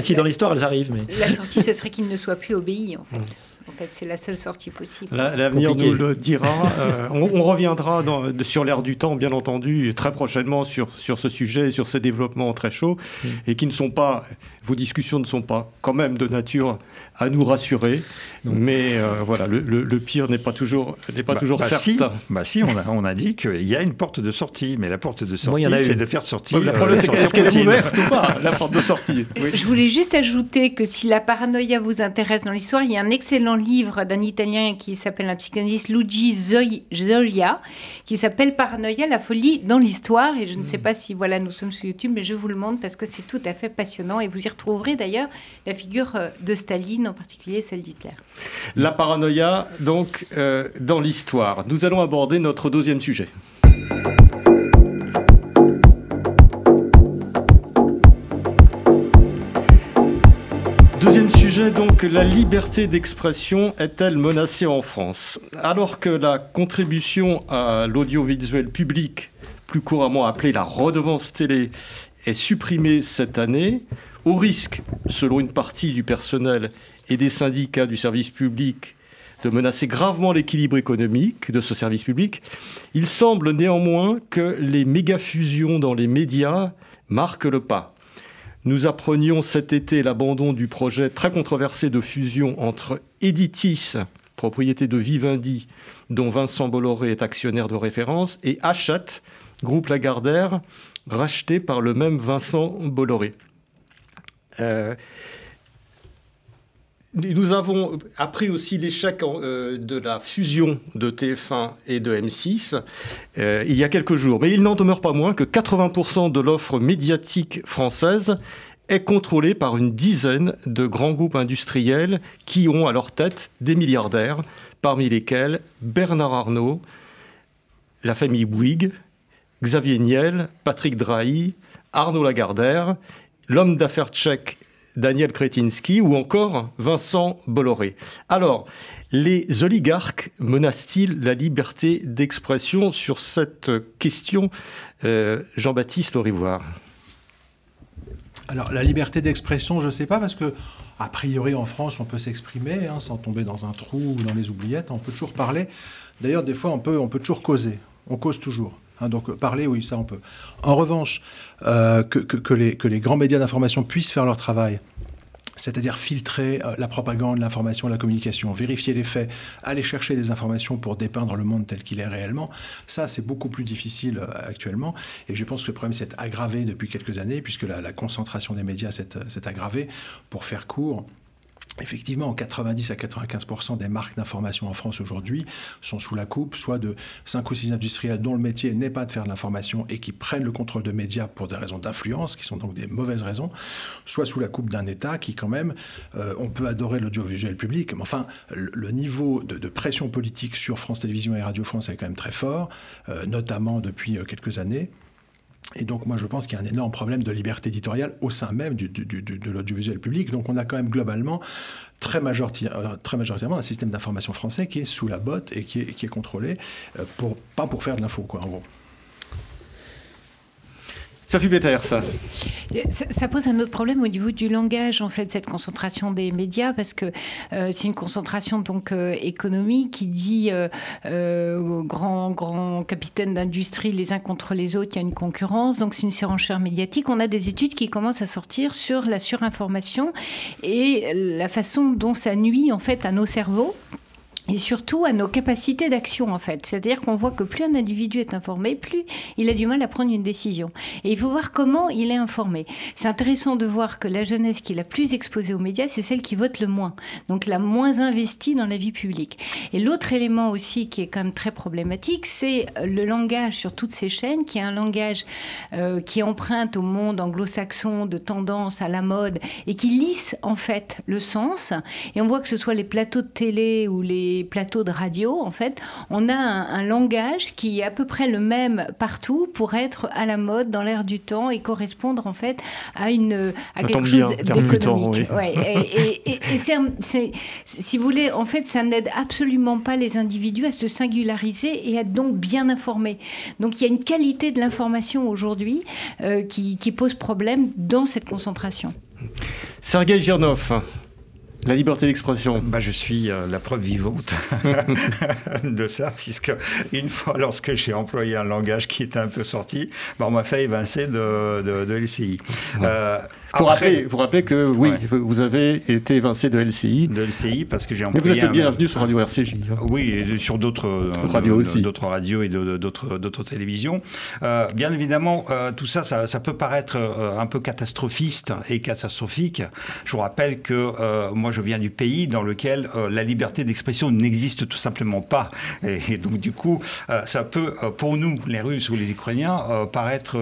si dans l'histoire elles arrivent, mais la sortie ce serait qu'il ne soit plus obéi en fait. En fait, c'est la seule sortie possible. L'avenir nous le dira. Euh, on, reviendra sur l'ère du temps, bien entendu, très prochainement sur, sur ce sujet, sur ces développements très chauds, mm. et qui ne sont pas, vos discussions ne sont pas quand même de nature à nous rassurer. Mais euh, voilà, le, pire n'est pas toujours, n'est pas bah, toujours bah certain. Si, bah si, on a, on a dit qu'il y a une porte de sortie, mais la porte de sortie, c'est de faire sortir. la euh, est-ce qu'elle est ouverte ou pas, la porte de sortie Je voulais juste ajouter que si la paranoïa vous intéresse dans l'histoire, il y a un excellent livre d'un Italien qui s'appelle un psychanalyste Luigi Zoya, qui s'appelle Paranoïa, la folie dans l'histoire. Et je ne sais pas si voilà, nous sommes sur YouTube, mais je vous le montre parce que c'est tout à fait passionnant. Et vous y retrouverez d'ailleurs la figure euh, de Staline, en particulier celle d'Hitler. La paranoïa, donc, euh, dans l'histoire. Nous allons aborder notre deuxième sujet. Deuxième sujet, donc, la liberté d'expression est-elle menacée en France? Alors que la contribution à l'audiovisuel public, plus couramment appelée la redevance télé, est supprimée cette année, au risque, selon une partie du personnel et des syndicats du service public de menacer gravement l'équilibre économique de ce service public, il semble néanmoins que les méga-fusions dans les médias marquent le pas. Nous apprenions cet été l'abandon du projet très controversé de fusion entre Editis, propriété de Vivendi, dont Vincent Bolloré est actionnaire de référence, et Hachette, groupe Lagardère, racheté par le même Vincent Bolloré. Euh, nous avons appris aussi l'échec euh, de la fusion de TF1 et de M6 euh, il y a quelques jours. Mais il n'en demeure pas moins que 80% de l'offre médiatique française est contrôlée par une dizaine de grands groupes industriels qui ont à leur tête des milliardaires, parmi lesquels Bernard Arnault, la famille Bouygues, Xavier Niel, Patrick Drahi, Arnaud Lagardère, l'homme d'affaires tchèque Daniel Kretinsky ou encore Vincent Bolloré. Alors, les oligarques menacent-ils la liberté d'expression sur cette question euh, Jean-Baptiste Aurivoire? Alors la liberté d'expression, je ne sais pas, parce que a priori en France, on peut s'exprimer hein, sans tomber dans un trou ou dans les oubliettes. On peut toujours parler. D'ailleurs, des fois, on peut, on peut toujours causer. On cause toujours. Hein, donc parler, oui, ça on peut. En revanche, euh, que, les, grands médias d'information puissent faire leur travail, c'est-à-dire filtrer euh, la propagande, l'information, la communication, vérifier les faits, aller chercher des informations pour dépeindre le monde tel qu'il est réellement, ça c'est beaucoup plus difficile euh, actuellement. Et je pense que le problème s'est aggravé depuis quelques années, puisque la, concentration des médias s'est aggravée. Pour faire court, Effectivement, 90 à 95% des marques d'information en France aujourd'hui sont sous la coupe, soit de 5 ou 6 industriels dont le métier n'est pas de faire de l'information et qui prennent le contrôle de médias pour des raisons d'influence, qui sont donc des mauvaises raisons, soit sous la coupe d'un État qui, quand même, euh, on peut adorer l'audiovisuel public, mais enfin, le, niveau de, pression politique sur France Télévisions et Radio France est quand même très fort, euh, notamment depuis euh, quelques années. Et donc, moi, je pense qu'il y a un énorme problème de liberté éditoriale au sein même du, de l'audiovisuel public. Donc, on a quand même globalement, très, euh, très majoritairement, un système d'information français qui est sous la botte et qui est, qui est contrôlé, euh, pour, pas pour faire de l'info, quoi, en gros. Sophie Peters. Ça, ça, pose un autre problème au niveau du langage, en fait, cette concentration des médias, parce que euh, c'est une concentration donc euh, économique qui dit euh, aux grands, grands capitaines d'industrie les uns contre les autres, il y a une concurrence, donc c'est une surenchère médiatique. On a des études qui commencent à sortir sur la surinformation et la façon dont ça nuit en fait à nos cerveaux et surtout à nos capacités d'action en fait. C'est-à-dire qu'on voit que plus un individu est informé, plus il a du mal à prendre une décision. Et il faut voir comment il est informé. C'est intéressant de voir que la jeunesse qui est la plus exposée aux médias, c'est celle qui vote le moins, donc la moins investie dans la vie publique. Et l'autre élément aussi qui est quand même très problématique, c'est le langage sur toutes ces chaînes, qui est un langage euh, qui emprunte au monde anglo-saxon de tendance à la mode et qui lisse en fait le sens. Et on voit que ce soit les plateaux de télé ou les plateaux de radio, en fait, on a un, langage qui est à peu près le même partout pour être à la mode dans l'air du temps et correspondre en fait à une à quelque chose d'économique. et, et, et si vous voulez, en fait, ça n'aide absolument pas les individus à se singulariser et à être donc bien informés. Donc il y a une qualité de l'information aujourd'hui euh, qui, qui pose problème dans cette concentration. Sergei Girnov, la liberté d'expression. Bah, je suis euh, la preuve vivante de ça, puisque une fois, lorsque j'ai employé un langage qui était un peu sorti, bah, on m'a fait évincer de, de, de l'LCI. Euh, vous, rappelez, vous rappelez que oui, vous avez été évincé de LCI. De LCI parce que j'ai employé. Mais vous êtes bienvenu sur Radio RCJ. Hein. Oui, et sur d'autres euh, radios aussi. D'autres radios et d'autres télévisions. Euh, bien évidemment, euh, tout ça, ça, ça, peut paraître un peu catastrophiste et catastrophique. Je vous rappelle que moi, je viens du pays dans lequel la liberté d'expression n'existe tout simplement pas. Et, donc, du coup, ça peut, pour nous, les Russes ou les Ukrainiens, paraître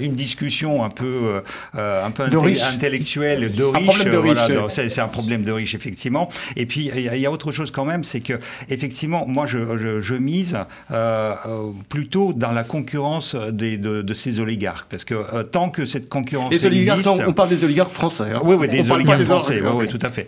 une discussion un peu euh, un peu intellectuel de riche. c'est un problème de riche, effectivement. Et puis, il y, a autre chose quand même, c'est que, effectivement, moi, je, je, mise euh, euh, plutôt dans la concurrence des, de, ces oligarques. Parce que tant que cette concurrence les existe... on parle des oligarques français. Hein. Oui, oui, des oligarques français, oui, oui, tout à fait.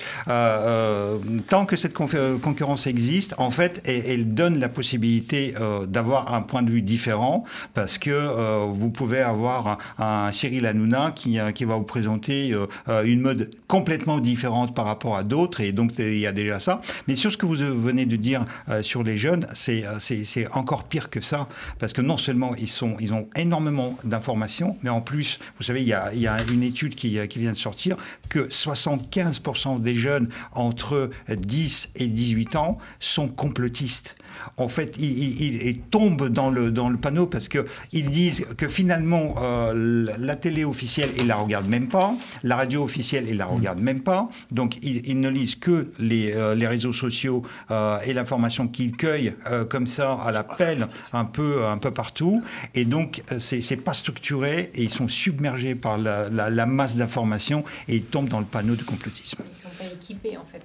tant que cette concurrence existe, en fait, elle, donne la possibilité d'avoir un point de vue différent, parce que vous pouvez avoir un, un Cyril Hanouna euh, qui, va vous présenter euh, euh, une mode complètement différente par rapport à d'autres, et donc il y a déjà ça. Mais sur ce que vous venez de dire sur les jeunes, c'est encore pire que ça, parce que non seulement ils, sont, ils ont énormément d'informations, mais en plus, vous savez, il y a, il y a une étude qui, qui vient de sortir que 75% des jeunes entre 10 et 18 ans sont complotistes en fait, ils, tombent dans le, dans le panneau parce qu'ils disent que finalement, euh, la télé officielle, ils la regardent même pas, la radio officielle, ils la mm. regardent même pas, donc ils, ne lisent que les, euh, les réseaux sociaux euh, et l'information qu'ils cueillent comme ça à la pelle un peu, un peu partout, et donc c'est pas structuré et ils sont submergés par la, la, masse d'informations et ils tombent dans le panneau du complotisme. Ils ne sont pas équipés en fait.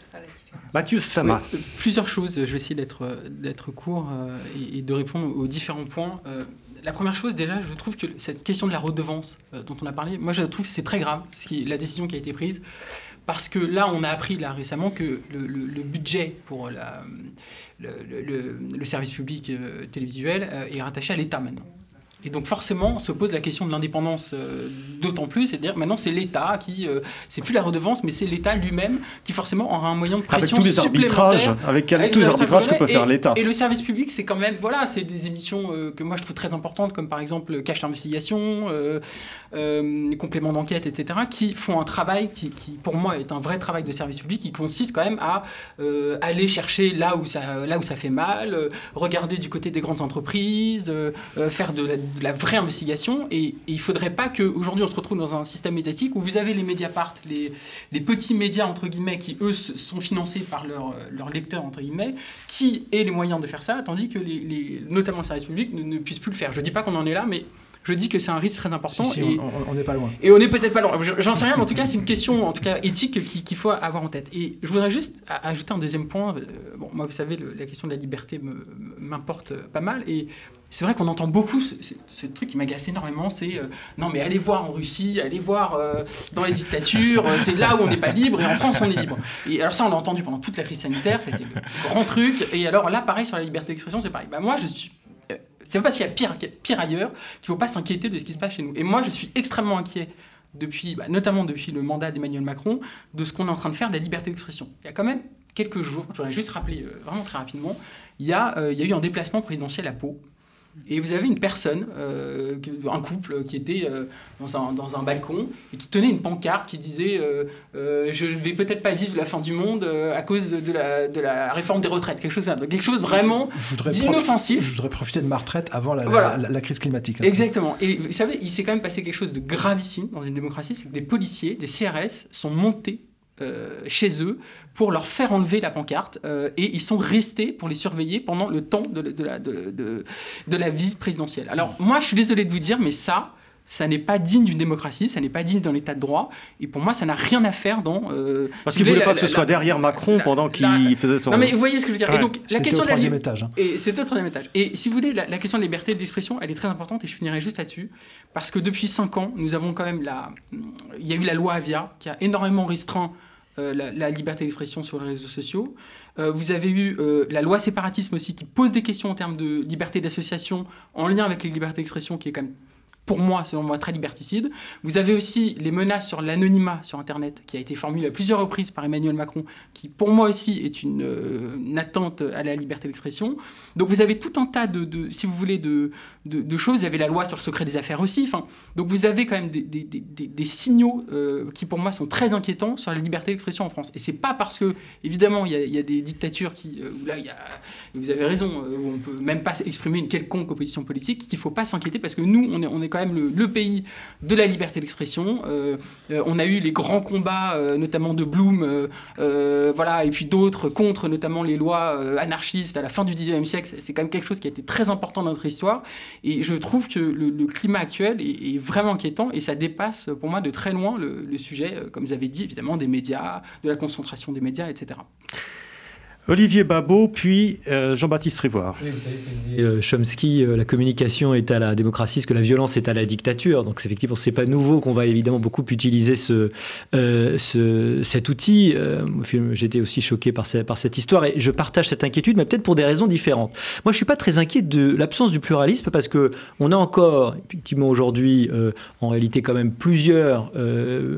Mathieu Sama. plusieurs choses, je vais essayer d'être court euh, et, de répondre aux différents points. Euh, la première chose, déjà, je trouve que cette question de la redevance euh, dont on a parlé, moi je trouve que c'est très grave, la décision qui a été prise. Parce que là, on a appris là récemment que le, budget pour la, le, service public télévisuel est rattaché à l'État maintenant. Et donc forcément, se pose la question de l'indépendance euh, d'autant plus, c'est-à-dire maintenant c'est l'État qui, euh, c'est plus la redevance, mais c'est l'État lui-même qui forcément aura un moyen de pression avec tous les arbitrages, avec, tous les arbitrages que peut faire l'État. Et le service public, c'est quand même, voilà, c'est des émissions euh, que moi je trouve très importantes, comme par exemple Cache d'investigation, les compléments d'enquête, etc., qui font un travail qui, qui, pour moi, est un vrai travail de service public, qui consiste quand même à aller chercher là où ça, là où ça fait mal, regarder du côté des grandes entreprises, faire de la de la vraie investigation. Et, il ne faudrait pas qu'aujourd'hui on se retrouve dans un système médiatique où vous avez les Mediapart, les, les petits médias entre guillemets qui eux sont financés par leurs leur lecteurs entre guillemets, qui aient les moyens de faire ça, tandis que les, les notamment le service public ne, ne puissent plus le faire. Je ne dis pas qu'on en est là, mais je dis que c'est un risque très important. Si, si, et, on n'est pas loin. Et on n'est peut-être pas loin. J'en sais rien, mais en tout cas, c'est une question, en tout cas éthique, qu'il faut avoir en tête. Et je voudrais juste ajouter un deuxième point. Bon, moi, vous savez, le, la question de la liberté m'importe pas mal. Et c'est vrai qu'on entend beaucoup ce, ce, ce truc qui m'agace énormément, c'est euh, non mais allez voir en Russie, allez voir euh, dans les dictatures, euh, c'est là où on n'est pas libre et en France on est libre. Et alors ça on l'a entendu pendant toute la crise sanitaire, c'était le grand truc. Et alors là pareil sur la liberté d'expression c'est pareil. Bah, moi je suis c'est pas parce qu'il y a pire, ailleurs qu'il ne faut pas s'inquiéter de ce qui se passe chez nous. Et moi, je suis extrêmement inquiet, bah, notamment depuis le mandat d'Emmanuel Macron, de ce qu'on est en train de faire de la liberté d'expression. Il y a quand même quelques jours, je voudrais juste rappeler euh, vraiment très rapidement, euh, il y a eu un déplacement présidentiel à Pau. Et vous avez une personne, euh, un couple qui était euh, dans, un, dans, un, balcon et qui tenait une pancarte qui disait euh, Je ne vais peut-être pas vivre la fin du monde à cause de la, de la, réforme des retraites. Quelque chose, quelque chose vraiment d'inoffensif. Je voudrais profiter de ma retraite avant la, voilà. la, la crise climatique. Hein. Exactement. Et vous savez, il s'est quand même passé quelque chose de gravissime dans une démocratie c'est que des policiers, des CRS sont montés chez eux pour leur faire enlever la pancarte euh, et ils sont restés pour les surveiller pendant le temps de, de, la, de, de, la visite présidentielle. Alors moi je suis désolé de vous dire mais ça ça n'est pas digne d'une démocratie, ça n'est pas digne d'un état de droit, et pour moi, ça n'a rien à faire dans. Euh, Parce qu'il ne voulait pas que ce soit derrière Macron pendant qu'il faisait son. Non, mais vous voyez ce que je veux dire. Ouais. Et donc, la question au de la étage. Hein. Et c'était au troisième étage. Et si vous voulez, la, question de liberté d'expression, elle est très importante, et je finirai juste là-dessus, parce que depuis cinq ans, nous avons quand même la. Il y a eu la loi Avia qui a énormément restreint euh, la, la, liberté d'expression sur les réseaux sociaux. Euh, vous avez eu euh, la loi séparatisme aussi qui pose des questions en termes de liberté d'association en lien avec les libertés d'expression qui est quand même pour moi, selon moi, très liberticide. Vous avez aussi les menaces sur l'anonymat sur Internet, qui a été formulée à plusieurs reprises par Emmanuel Macron, qui pour moi aussi est une, euh, une attente à la liberté d'expression. Donc vous avez tout un tas de, de si vous voulez, de, choses. Vous avez la loi sur le secret des affaires aussi. Donc vous avez quand même des, signaux euh, qui pour moi sont très inquiétants sur la liberté d'expression en France. Et c'est pas parce que, évidemment, il y a, des dictatures qui, euh, où là, y a, vous avez raison, euh, où on peut même pas exprimer une quelconque opposition politique, qu'il faut pas s'inquiéter parce que nous, on est, on est quand même le, pays de la liberté d'expression. Euh, euh, on a eu les grands combats, euh, notamment de Blum, voilà, et puis d'autres contre notamment les lois anarchistes à la fin du XIXe siècle. C'est quand même quelque chose qui a été très important dans notre histoire. Et je trouve que le, climat actuel est, vraiment inquiétant et ça dépasse pour moi de très loin le sujet, comme vous avez dit, évidemment, des médias, de la concentration des médias, etc. Olivier Babot, puis euh, Jean-Baptiste Rivoire. Oui, vous savez ce que disait euh, Chomsky, euh, la communication est à la démocratie, ce que la violence est à la dictature. Donc effectivement, c'est pas nouveau qu'on va évidemment beaucoup utiliser ce, euh, ce cet outil. Euh, J'étais aussi choqué par, ce, par, cette histoire et je partage cette inquiétude, mais peut-être pour des raisons différentes. Moi, je suis pas très inquiet de l'absence du pluralisme parce que on a encore effectivement aujourd'hui, euh, en réalité quand même plusieurs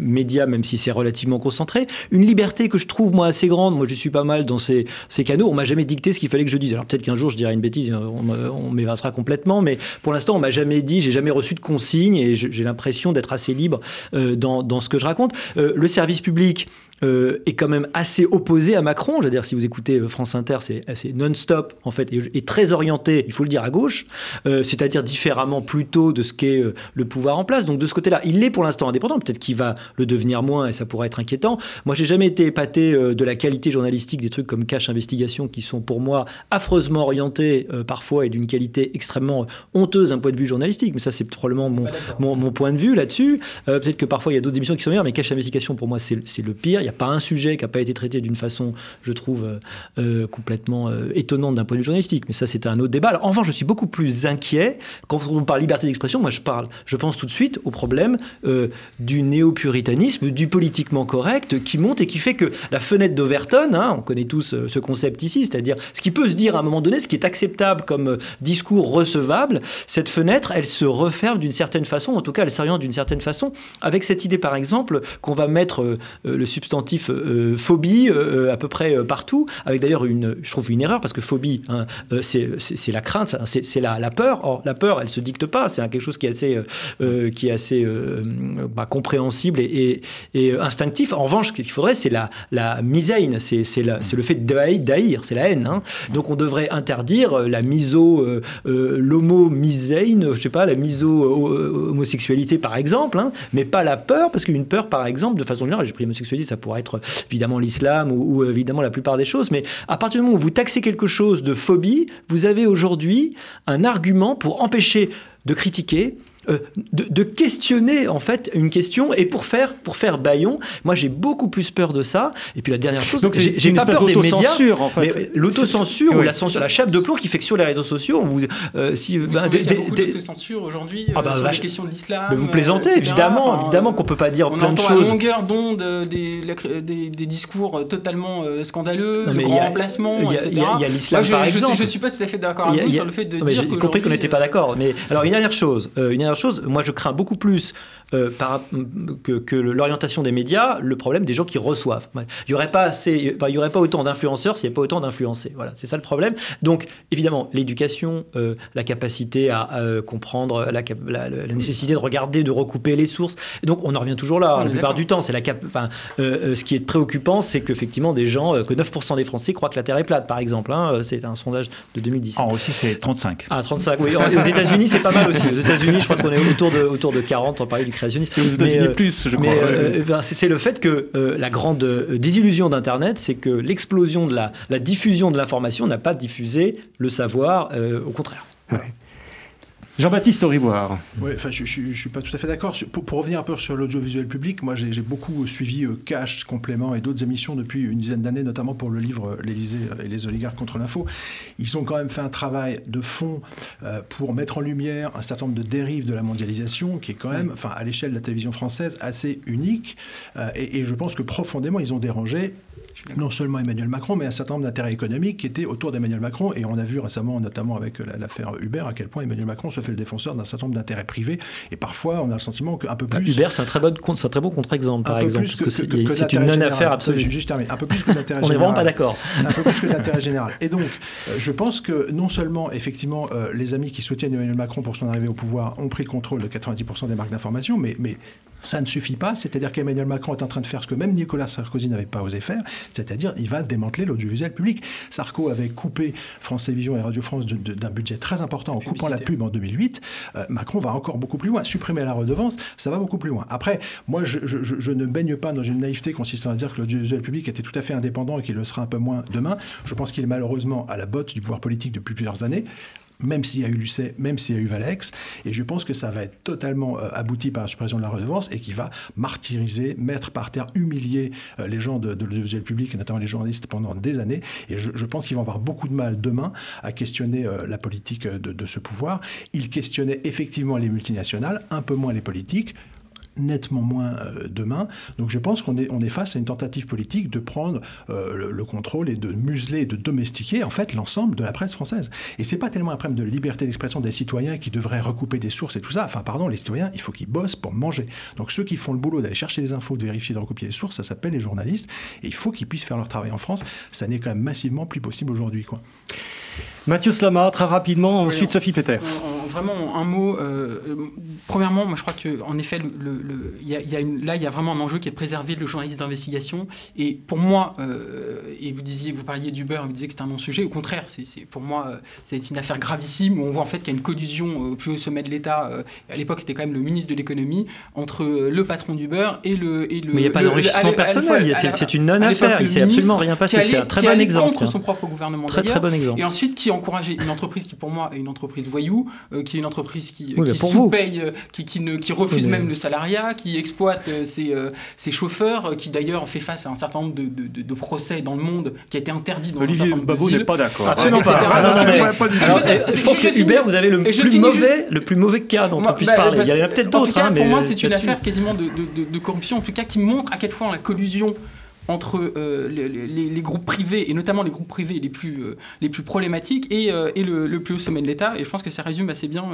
médias, même si c'est relativement concentré, une liberté que je trouve moi assez grande. Moi, je suis pas mal dans ces ces canaux, on m'a jamais dicté ce qu'il fallait que je dise. Alors peut-être qu'un jour je dirai une bêtise, on, on m'évincera complètement, mais pour l'instant on m'a jamais dit, j'ai jamais reçu de consigne et j'ai l'impression d'être assez libre euh, dans, dans, ce que je raconte. Euh, le service public, euh, est quand même assez opposé à Macron. Je veux dire, si vous écoutez France Inter, c'est non-stop, en fait, et, et, très orienté, il faut le dire, à gauche, euh, c'est-à-dire différemment plutôt de ce qu'est euh, le pouvoir en place. Donc de ce côté-là, il est pour l'instant indépendant. Peut-être qu'il va le devenir moins et ça pourrait être inquiétant. Moi, j'ai jamais été épaté euh, de la qualité journalistique des trucs comme Cache Investigation qui sont pour moi affreusement orientés euh, parfois et d'une qualité extrêmement honteuse d'un point de vue journalistique. Mais ça, c'est probablement mon, mon, mon, point de vue là-dessus. Euh, Peut-être que parfois il y a d'autres émissions qui sont meilleures, mais Cache Investigation, pour moi, c'est le pire. Il n'y a pas un sujet qui n'a pas été traité d'une façon, je trouve, euh, complètement euh, étonnante d'un point de vue journalistique. Mais ça, c'est un autre débat. Alors, enfin, je suis beaucoup plus inquiet quand on parle liberté d'expression. Moi, je parle, je pense tout de suite au problème euh, du néo-puritanisme, du politiquement correct qui monte et qui fait que la fenêtre d'Overton, hein, on connaît tous euh, ce concept ici, c'est-à-dire ce qui peut se dire à un moment donné, ce qui est acceptable comme euh, discours recevable, cette fenêtre, elle se referme d'une certaine façon, en tout cas, elle s'oriente d'une certaine façon, avec cette idée, par exemple, qu'on va mettre le substantif euh, phobie euh, à peu près partout, avec d'ailleurs une, je trouve une erreur parce que phobie, hein, euh, c'est la crainte, c'est la, la, peur. Or, la peur, elle se dicte pas. C'est quelque chose qui est assez, qui assez bah, compréhensible et, et, instinctif. En revanche, ce qu'il faudrait, c'est la, la misaine, c'est le fait d'haïr, c'est la haine. Hein. Donc on devrait interdire la miso, euh, euh, l'homo-misaine, je sais pas, la miso-homosexualité par exemple, hein, mais pas la peur, parce qu'une peur par exemple, de façon générale, j'ai pris l'homosexualité, ça pourrait être évidemment l'islam ou, ou, évidemment la plupart des choses, mais à partir du moment où vous taxez quelque chose de phobie, vous avez aujourd'hui un argument pour empêcher de critiquer, euh, de, questionner en fait une question et pour faire pour faire baillon moi j'ai beaucoup plus peur de ça. Et puis la dernière chose j'ai pas peur des médias en fait. mais l'autocensure ou la censure la chape de plomb qui fait que sur les réseaux sociaux on vous euh, si vous ben, il y a beaucoup d'autocensure aujourd'hui ah bah, euh, sur la question de l'islam vous plaisantez évidemment évidemment qu'on peut pas dire plein de choses. on longueur d'onde des, des, discours totalement scandaleux le grand remplacement etc il y a, l'islam par exemple je suis pas tout à fait d'accord avec vous sur le fait de dire j'ai compris qu'on n'était pas d'accord mais alors une dernière chose une dernière moi je crains beaucoup plus euh, par, que, l'orientation des médias, le problème des gens qui reçoivent. Il n'y aurait, pas assez, il y aurait pas autant d'influenceurs s'il n'y avait pas autant d'influencés. Voilà, c'est ça le problème. Donc évidemment, l'éducation, euh, la capacité à, comprendre, la, la, nécessité de regarder, de recouper les sources. Et donc on en revient toujours là, la plupart du temps. C'est la cap enfin, euh, ce qui est préoccupant, c'est qu'effectivement des gens, que 9% des Français croient que la Terre est plate, par exemple. Hein, c'est un sondage de 2017. En Russie, c'est 35. Ah, 35, oui. aux États-Unis, c'est pas mal aussi. Aux États-Unis, je crois qu'on est autour de, autour de 40, on parlait du créationnisme. Mais, euh, plus, je crois. Euh, ben, c'est le fait que euh, la grande désillusion d'Internet, c'est que l'explosion de la, la, diffusion de l'information n'a pas diffusé le savoir, au contraire. Jean-Baptiste Auriboire. Oui, enfin, je ne suis pas tout à fait d'accord. Pour, revenir un peu sur l'audiovisuel public, moi j'ai beaucoup suivi euh, Cash, Complément et d'autres émissions depuis une dizaine d'années, notamment pour le livre euh, L'Élysée et les oligarques contre l'info. Ils ont quand même fait un travail de fond euh, pour mettre en lumière un certain nombre de dérives de la mondialisation qui est quand même, enfin, à l'échelle de la télévision française, assez unique. et, et, je pense que profondément, ils ont dérangé non seulement Emmanuel Macron, mais un certain nombre d'intérêts économiques qui étaient autour d'Emmanuel Macron. Et on a vu récemment, notamment avec l'affaire Uber, à quel point Emmanuel Macron se fait le défenseur d'un certain nombre d'intérêts privés. Et parfois, on a le sentiment qu'un peu bah, plus. Uber, c'est un très bon, un très bon contre-exemple, par exemple, parce que, c'est une non-affaire absolue. Juste terminer. Un peu plus que l'intérêt général. on n'est vraiment pas d'accord. un peu plus que l'intérêt général. Et donc, euh, je pense que non seulement, effectivement, euh, les amis qui soutiennent Emmanuel Macron pour son arrivée au pouvoir ont pris le contrôle de 90% des marques d'information, mais, mais ça ne suffit pas. C'est-à-dire qu'Emmanuel Macron est en train de faire ce que même Nicolas Sarkozy n'avait pas osé faire, c'est-à-dire il va démanteler l'audiovisuel public. Sarko avait coupé France Télévisions et Radio France d'un budget très important en coupant la pub en 2008. Euh, Macron va encore beaucoup plus loin. Supprimer la redevance, ça va beaucoup plus loin. Après, moi, je, je ne baigne pas dans une naïveté consistant à dire que l'audiovisuel public était tout à fait indépendant et qu'il le sera un peu moins demain. Je pense qu'il est malheureusement à la botte du pouvoir politique depuis plusieurs années même s'il y a eu Lucet, même s'il y a eu Valex. Et je pense que ça va être totalement euh, abouti par la suppression de la redevance et qui va martyriser, mettre par terre, humilier euh, les gens de, l'audiovisuel public, et notamment les journalistes, pendant des années. Et je, pense qu'ils vont avoir beaucoup de mal demain à questionner euh, la politique de, de ce pouvoir. Ils questionnaient effectivement les multinationales, un peu moins les politiques nettement moins euh, demain. Donc je pense qu'on est, on est face à une tentative politique de prendre euh, le, contrôle et de museler de domestiquer en fait l'ensemble de la presse française. Et c'est pas tellement un problème de liberté d'expression des citoyens qui devraient recouper des sources et tout ça. Enfin, pardon, les citoyens, il faut qu'ils bossent pour manger. Donc ceux qui font le boulot d'aller chercher les infos, de vérifier, de recopier les sources, ça s'appelle les journalistes. Et il faut qu'ils puissent faire leur travail en France. Ça n'est quand même massivement plus possible aujourd'hui, quoi. Mathieu Slama, très rapidement, ensuite Sophie Peters. Vraiment, un mot. Euh, premièrement, moi je crois effet, le, y a, une, là, il y a vraiment un enjeu qui est préserver le journaliste d'investigation. Et pour moi, euh, et vous disiez, vous parliez d'Uber, vous disiez que c'était un non-sujet. Au contraire, c'est, pour moi, euh, c'est une affaire gravissime où on voit en fait qu'il y a une collusion au plus haut sommet de l'État. à l'époque, c'était quand même le ministre de l'économie entre le patron d'Uber et le. Et le Mais il n'y a pas d'enrichissement personnel, c'est une non-affaire. Il ne s'est absolument rien passé. C'est un très bon exemple. contre son propre gouvernement. Très, très bon exemple. Et ensuite, qui encourager une entreprise qui, pour moi, est une entreprise voyou, euh, qui est une entreprise qui, qui sous-paye, euh, qui, qui, ne, qui refuse même le salariat, qui exploite euh, ses, ses, chauffeurs, qui d'ailleurs fait face à un certain nombre de, de, de, procès dans le monde, qui a été interdit dans Olivier un certain Babou n'est pas d'accord. Absolument pas. Je pense que Hubert, vous avez le plus mauvais, le plus mauvais cas dont on puisse bah, parler. Il y en a peut-être d'autres. Hein, pour moi, c'est une affaire quasiment de corruption, en tout cas, qui montre à quel point la collusion entre euh, les, groupes privés, et notamment les groupes privés les plus, euh, les plus problématiques, et, euh, et le, plus haut sommet de l'État. Et je pense que ça résume assez bien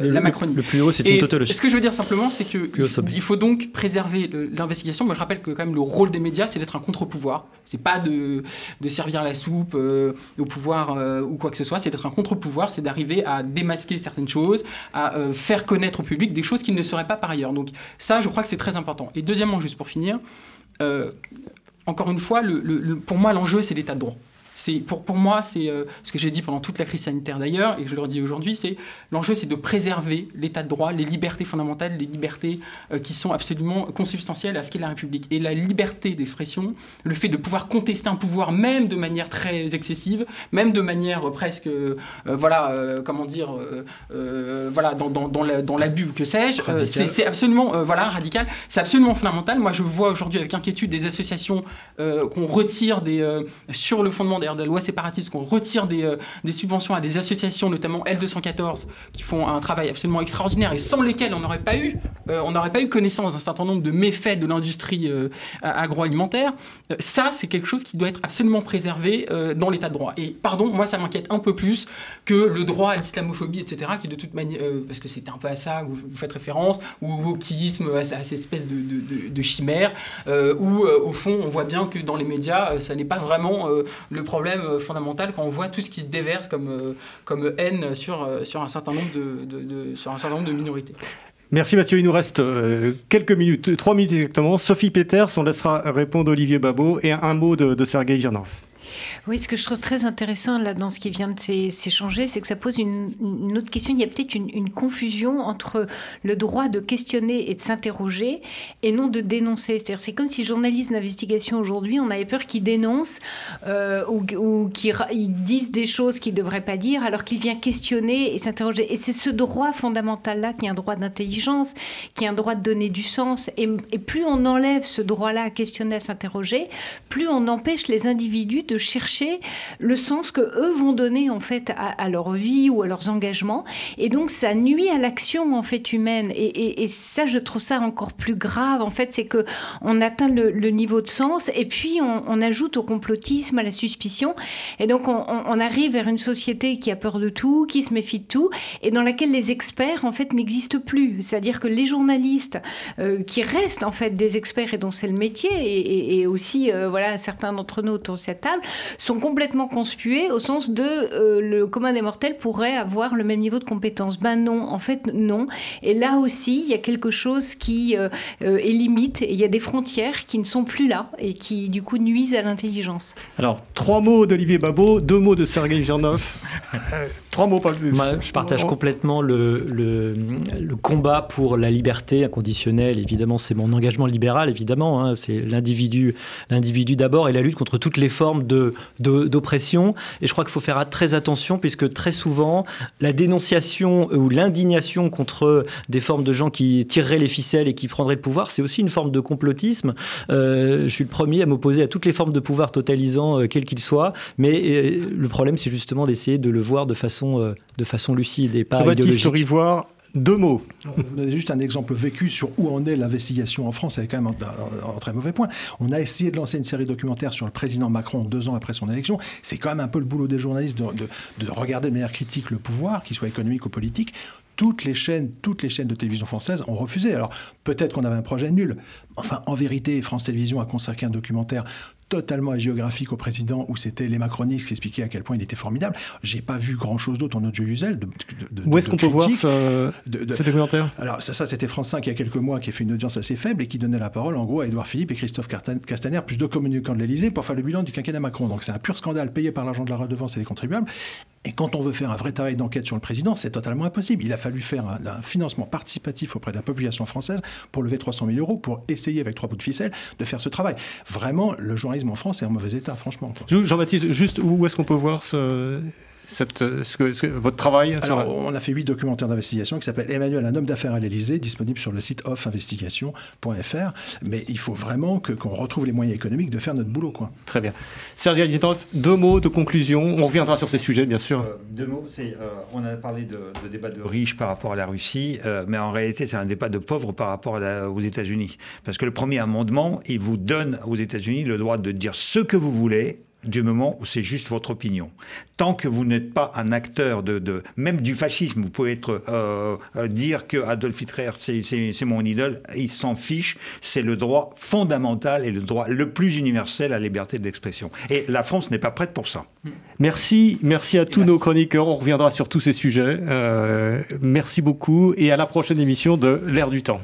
la, Macronie. Le, plus haut, c'est une tautologie. Ce que je veux dire simplement, c'est qu'il il faut donc préserver l'investigation. Moi, je rappelle que quand même le rôle des médias, c'est d'être un contre-pouvoir. C'est pas de, de, servir la soupe au pouvoir ou quoi que ce soit. C'est d'être un contre-pouvoir. C'est d'arriver à démasquer certaines choses, à faire connaître au public des choses qu'il ne seraient pas par ailleurs. Donc ça, je crois que c'est très important. Et deuxièmement, juste pour finir, encore une fois, le, pour moi, l'enjeu, c'est l'état de droit. C'est pour, pour moi, c'est ce que j'ai dit pendant toute la crise sanitaire d'ailleurs, et que je leur dis aujourd'hui, c'est l'enjeu, c'est de préserver l'état de droit, les libertés fondamentales, les libertés qui sont absolument consubstantielles à ce qu'est la République. Et la liberté d'expression, le fait de pouvoir contester un pouvoir, même de manière très excessive, même de manière presque, voilà, comment dire, voilà, dans, dans, dans l'abus, que sais-je, c'est absolument, voilà, radical. C'est absolument fondamental. Moi, je vois aujourd'hui avec inquiétude des associations euh, qu'on retire des, euh, sur le fondement de la loi séparatiste, qu'on retire des, euh, subventions à des associations, notamment L214, qui font un travail absolument extraordinaire et sans lesquelles on n'aurait pas eu, n'aurait pas eu connaissance d'un certain nombre de méfaits de l'industrie agroalimentaire. ça, c'est quelque chose qui doit être absolument préservé dans l'état de droit. Et pardon, moi, ça m'inquiète un peu plus que le droit à l'islamophobie, etc., qui de toute manière, parce que c'était un peu à ça que vous, faites référence, ou au wokisme, à, à, cette espèce de, de, de chimère, où au fond, on voit bien que dans les médias, euh, ça n'est pas vraiment euh, le problème euh, fondamental quand on voit tout ce qui se déverse comme, comme haine sur, sur, un certain nombre de, sur un certain nombre de minorités. Merci Mathieu, il nous reste quelques minutes, trois minutes exactement. Sophie Peters, on laissera répondre Olivier Babot et un, mot de, de Sergei Girnov. Oui, ce que je trouve très intéressant là dans ce qui vient de s'échanger, c'est que ça pose une, autre question. Il y a peut-être une, confusion entre le droit de questionner et de s'interroger et non de dénoncer. C'est-à-dire, c'est comme si journalistes d'investigation aujourd'hui, on avait peur qu'ils dénoncent euh, ou, qu'ils disent des choses qu'ils ne devraient pas dire, alors qu'ils viennent questionner et s'interroger. Et c'est ce droit fondamental-là qui est un droit d'intelligence, qui est un droit de donner du sens. Et, et plus on enlève ce droit-là à questionner, à s'interroger, plus on empêche les individus de chercher le sens que eux vont donner en fait à, leur vie ou à leurs engagements. Et donc ça nuit à l'action en fait humaine. Et, ça, je trouve ça encore plus grave. En fait, c'est que on atteint le, niveau de sens et puis on, ajoute au complotisme, à la suspicion. Et donc on, arrive vers une société qui a peur de tout, qui se méfie de tout, et dans laquelle les experts en fait n'existent plus. C'est-à-dire que les journalistes euh, qui restent en fait des experts et dont c'est le métier, et, aussi euh, voilà certains d'entre nous autour de cette table, sont complètement conspués au sens de euh, le commun des mortels pourrait avoir le même niveau de compétence. Ben non, en fait non. Et là aussi, il y a quelque chose qui euh, euh, est limite. Il y a des frontières qui ne sont plus là et qui du coup nuisent à l'intelligence. Alors trois mots d'Olivier Babot, deux mots de Sergei Girnov. trois mots pas plus. Moi, je partage complètement le, le, le, combat pour la liberté inconditionnelle. Évidemment, c'est mon engagement libéral. Évidemment, hein. c'est l'individu, l'individu d'abord et la lutte contre toutes les formes de d'oppression. Et je crois qu'il faut faire très attention puisque très souvent, la dénonciation ou l'indignation contre des formes de gens qui tireraient les ficelles et qui prendraient le pouvoir, c'est aussi une forme de complotisme. Euh, je suis le premier à m'opposer à toutes les formes de pouvoir totalisant, euh, quel qu'il soit. Mais euh, le problème, c'est justement d'essayer de le voir de façon, de façon lucide et pas Baptiste Rivoire, deux mots. Juste un exemple vécu sur où en est l'investigation en France, c'est quand même un, très mauvais point. On a essayé de lancer une série documentaire sur le président Macron deux ans après son élection. C'est quand même un peu le boulot des journalistes de, de regarder de manière critique le pouvoir, qu'il soit économique ou politique toutes les chaînes, toutes les chaînes de télévision françaises ont refusé. Alors peut-être qu'on avait un projet nul. Enfin, en vérité, France Télévisions a consacré un documentaire totalement géographique au président où c'était les macronistes qui expliquaient à quel point il était formidable. J'ai pas vu grand chose d'autre en audiovisuel. De, de, Où est-ce qu'on peut voir ce, ce documentaire Alors ça, ça c'était France 5 il y a quelques mois qui a fait une audience assez faible et qui donnait la parole en gros à Édouard Philippe et Christophe Castaner, plus de communicants de l'Elysée pour faire le bilan du quinquennat Macron. Donc c'est un pur scandale payé par l'argent de la redevance et des contribuables. Et quand on veut faire un vrai travail d'enquête sur le président, c'est totalement impossible. Il a fallu faire un, financement participatif auprès de la population française pour lever 300 000 euros, pour essayer avec trois bouts de ficelle de faire ce travail. Vraiment, le journalisme en France est en mauvais état, franchement. Jean-Baptiste, juste où est-ce qu'on peut voir ce, cette, ce que, votre travail Alors, On a fait huit documentaires d'investigation qui s'appellent Emmanuel, un homme d'affaires à l'Elysée, disponible sur le site offinvestigation.fr. Mais il faut vraiment que, qu'on retrouve les moyens économiques de faire notre boulot. Quoi. Très bien. Sergei Dietrov, deux mots de conclusion. On reviendra sur ces sujets, bien sûr. Euh, deux mots. C'est, euh, on a parlé de, débat de riches par rapport à la Russie, euh, mais en réalité, c'est un débat de pauvres par rapport aux États-Unis. Parce que le premier amendement, il vous donne aux États-Unis le droit de dire ce que vous voulez du moment où c'est juste votre opinion. Tant que vous n'êtes pas un acteur de, même du fascisme, vous pouvez être euh, euh, dire que Adolf Hitler c'est mon idole, il s'en fiche. C'est le droit fondamental et le droit le plus universel à la liberté d'expression. Et la France n'est pas prête pour ça. Merci, merci à tous nos chroniqueurs. On reviendra sur tous ces sujets. Euh, merci beaucoup et à la prochaine émission de L'ère du temps.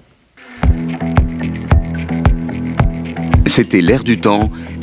C'était L'ère du temps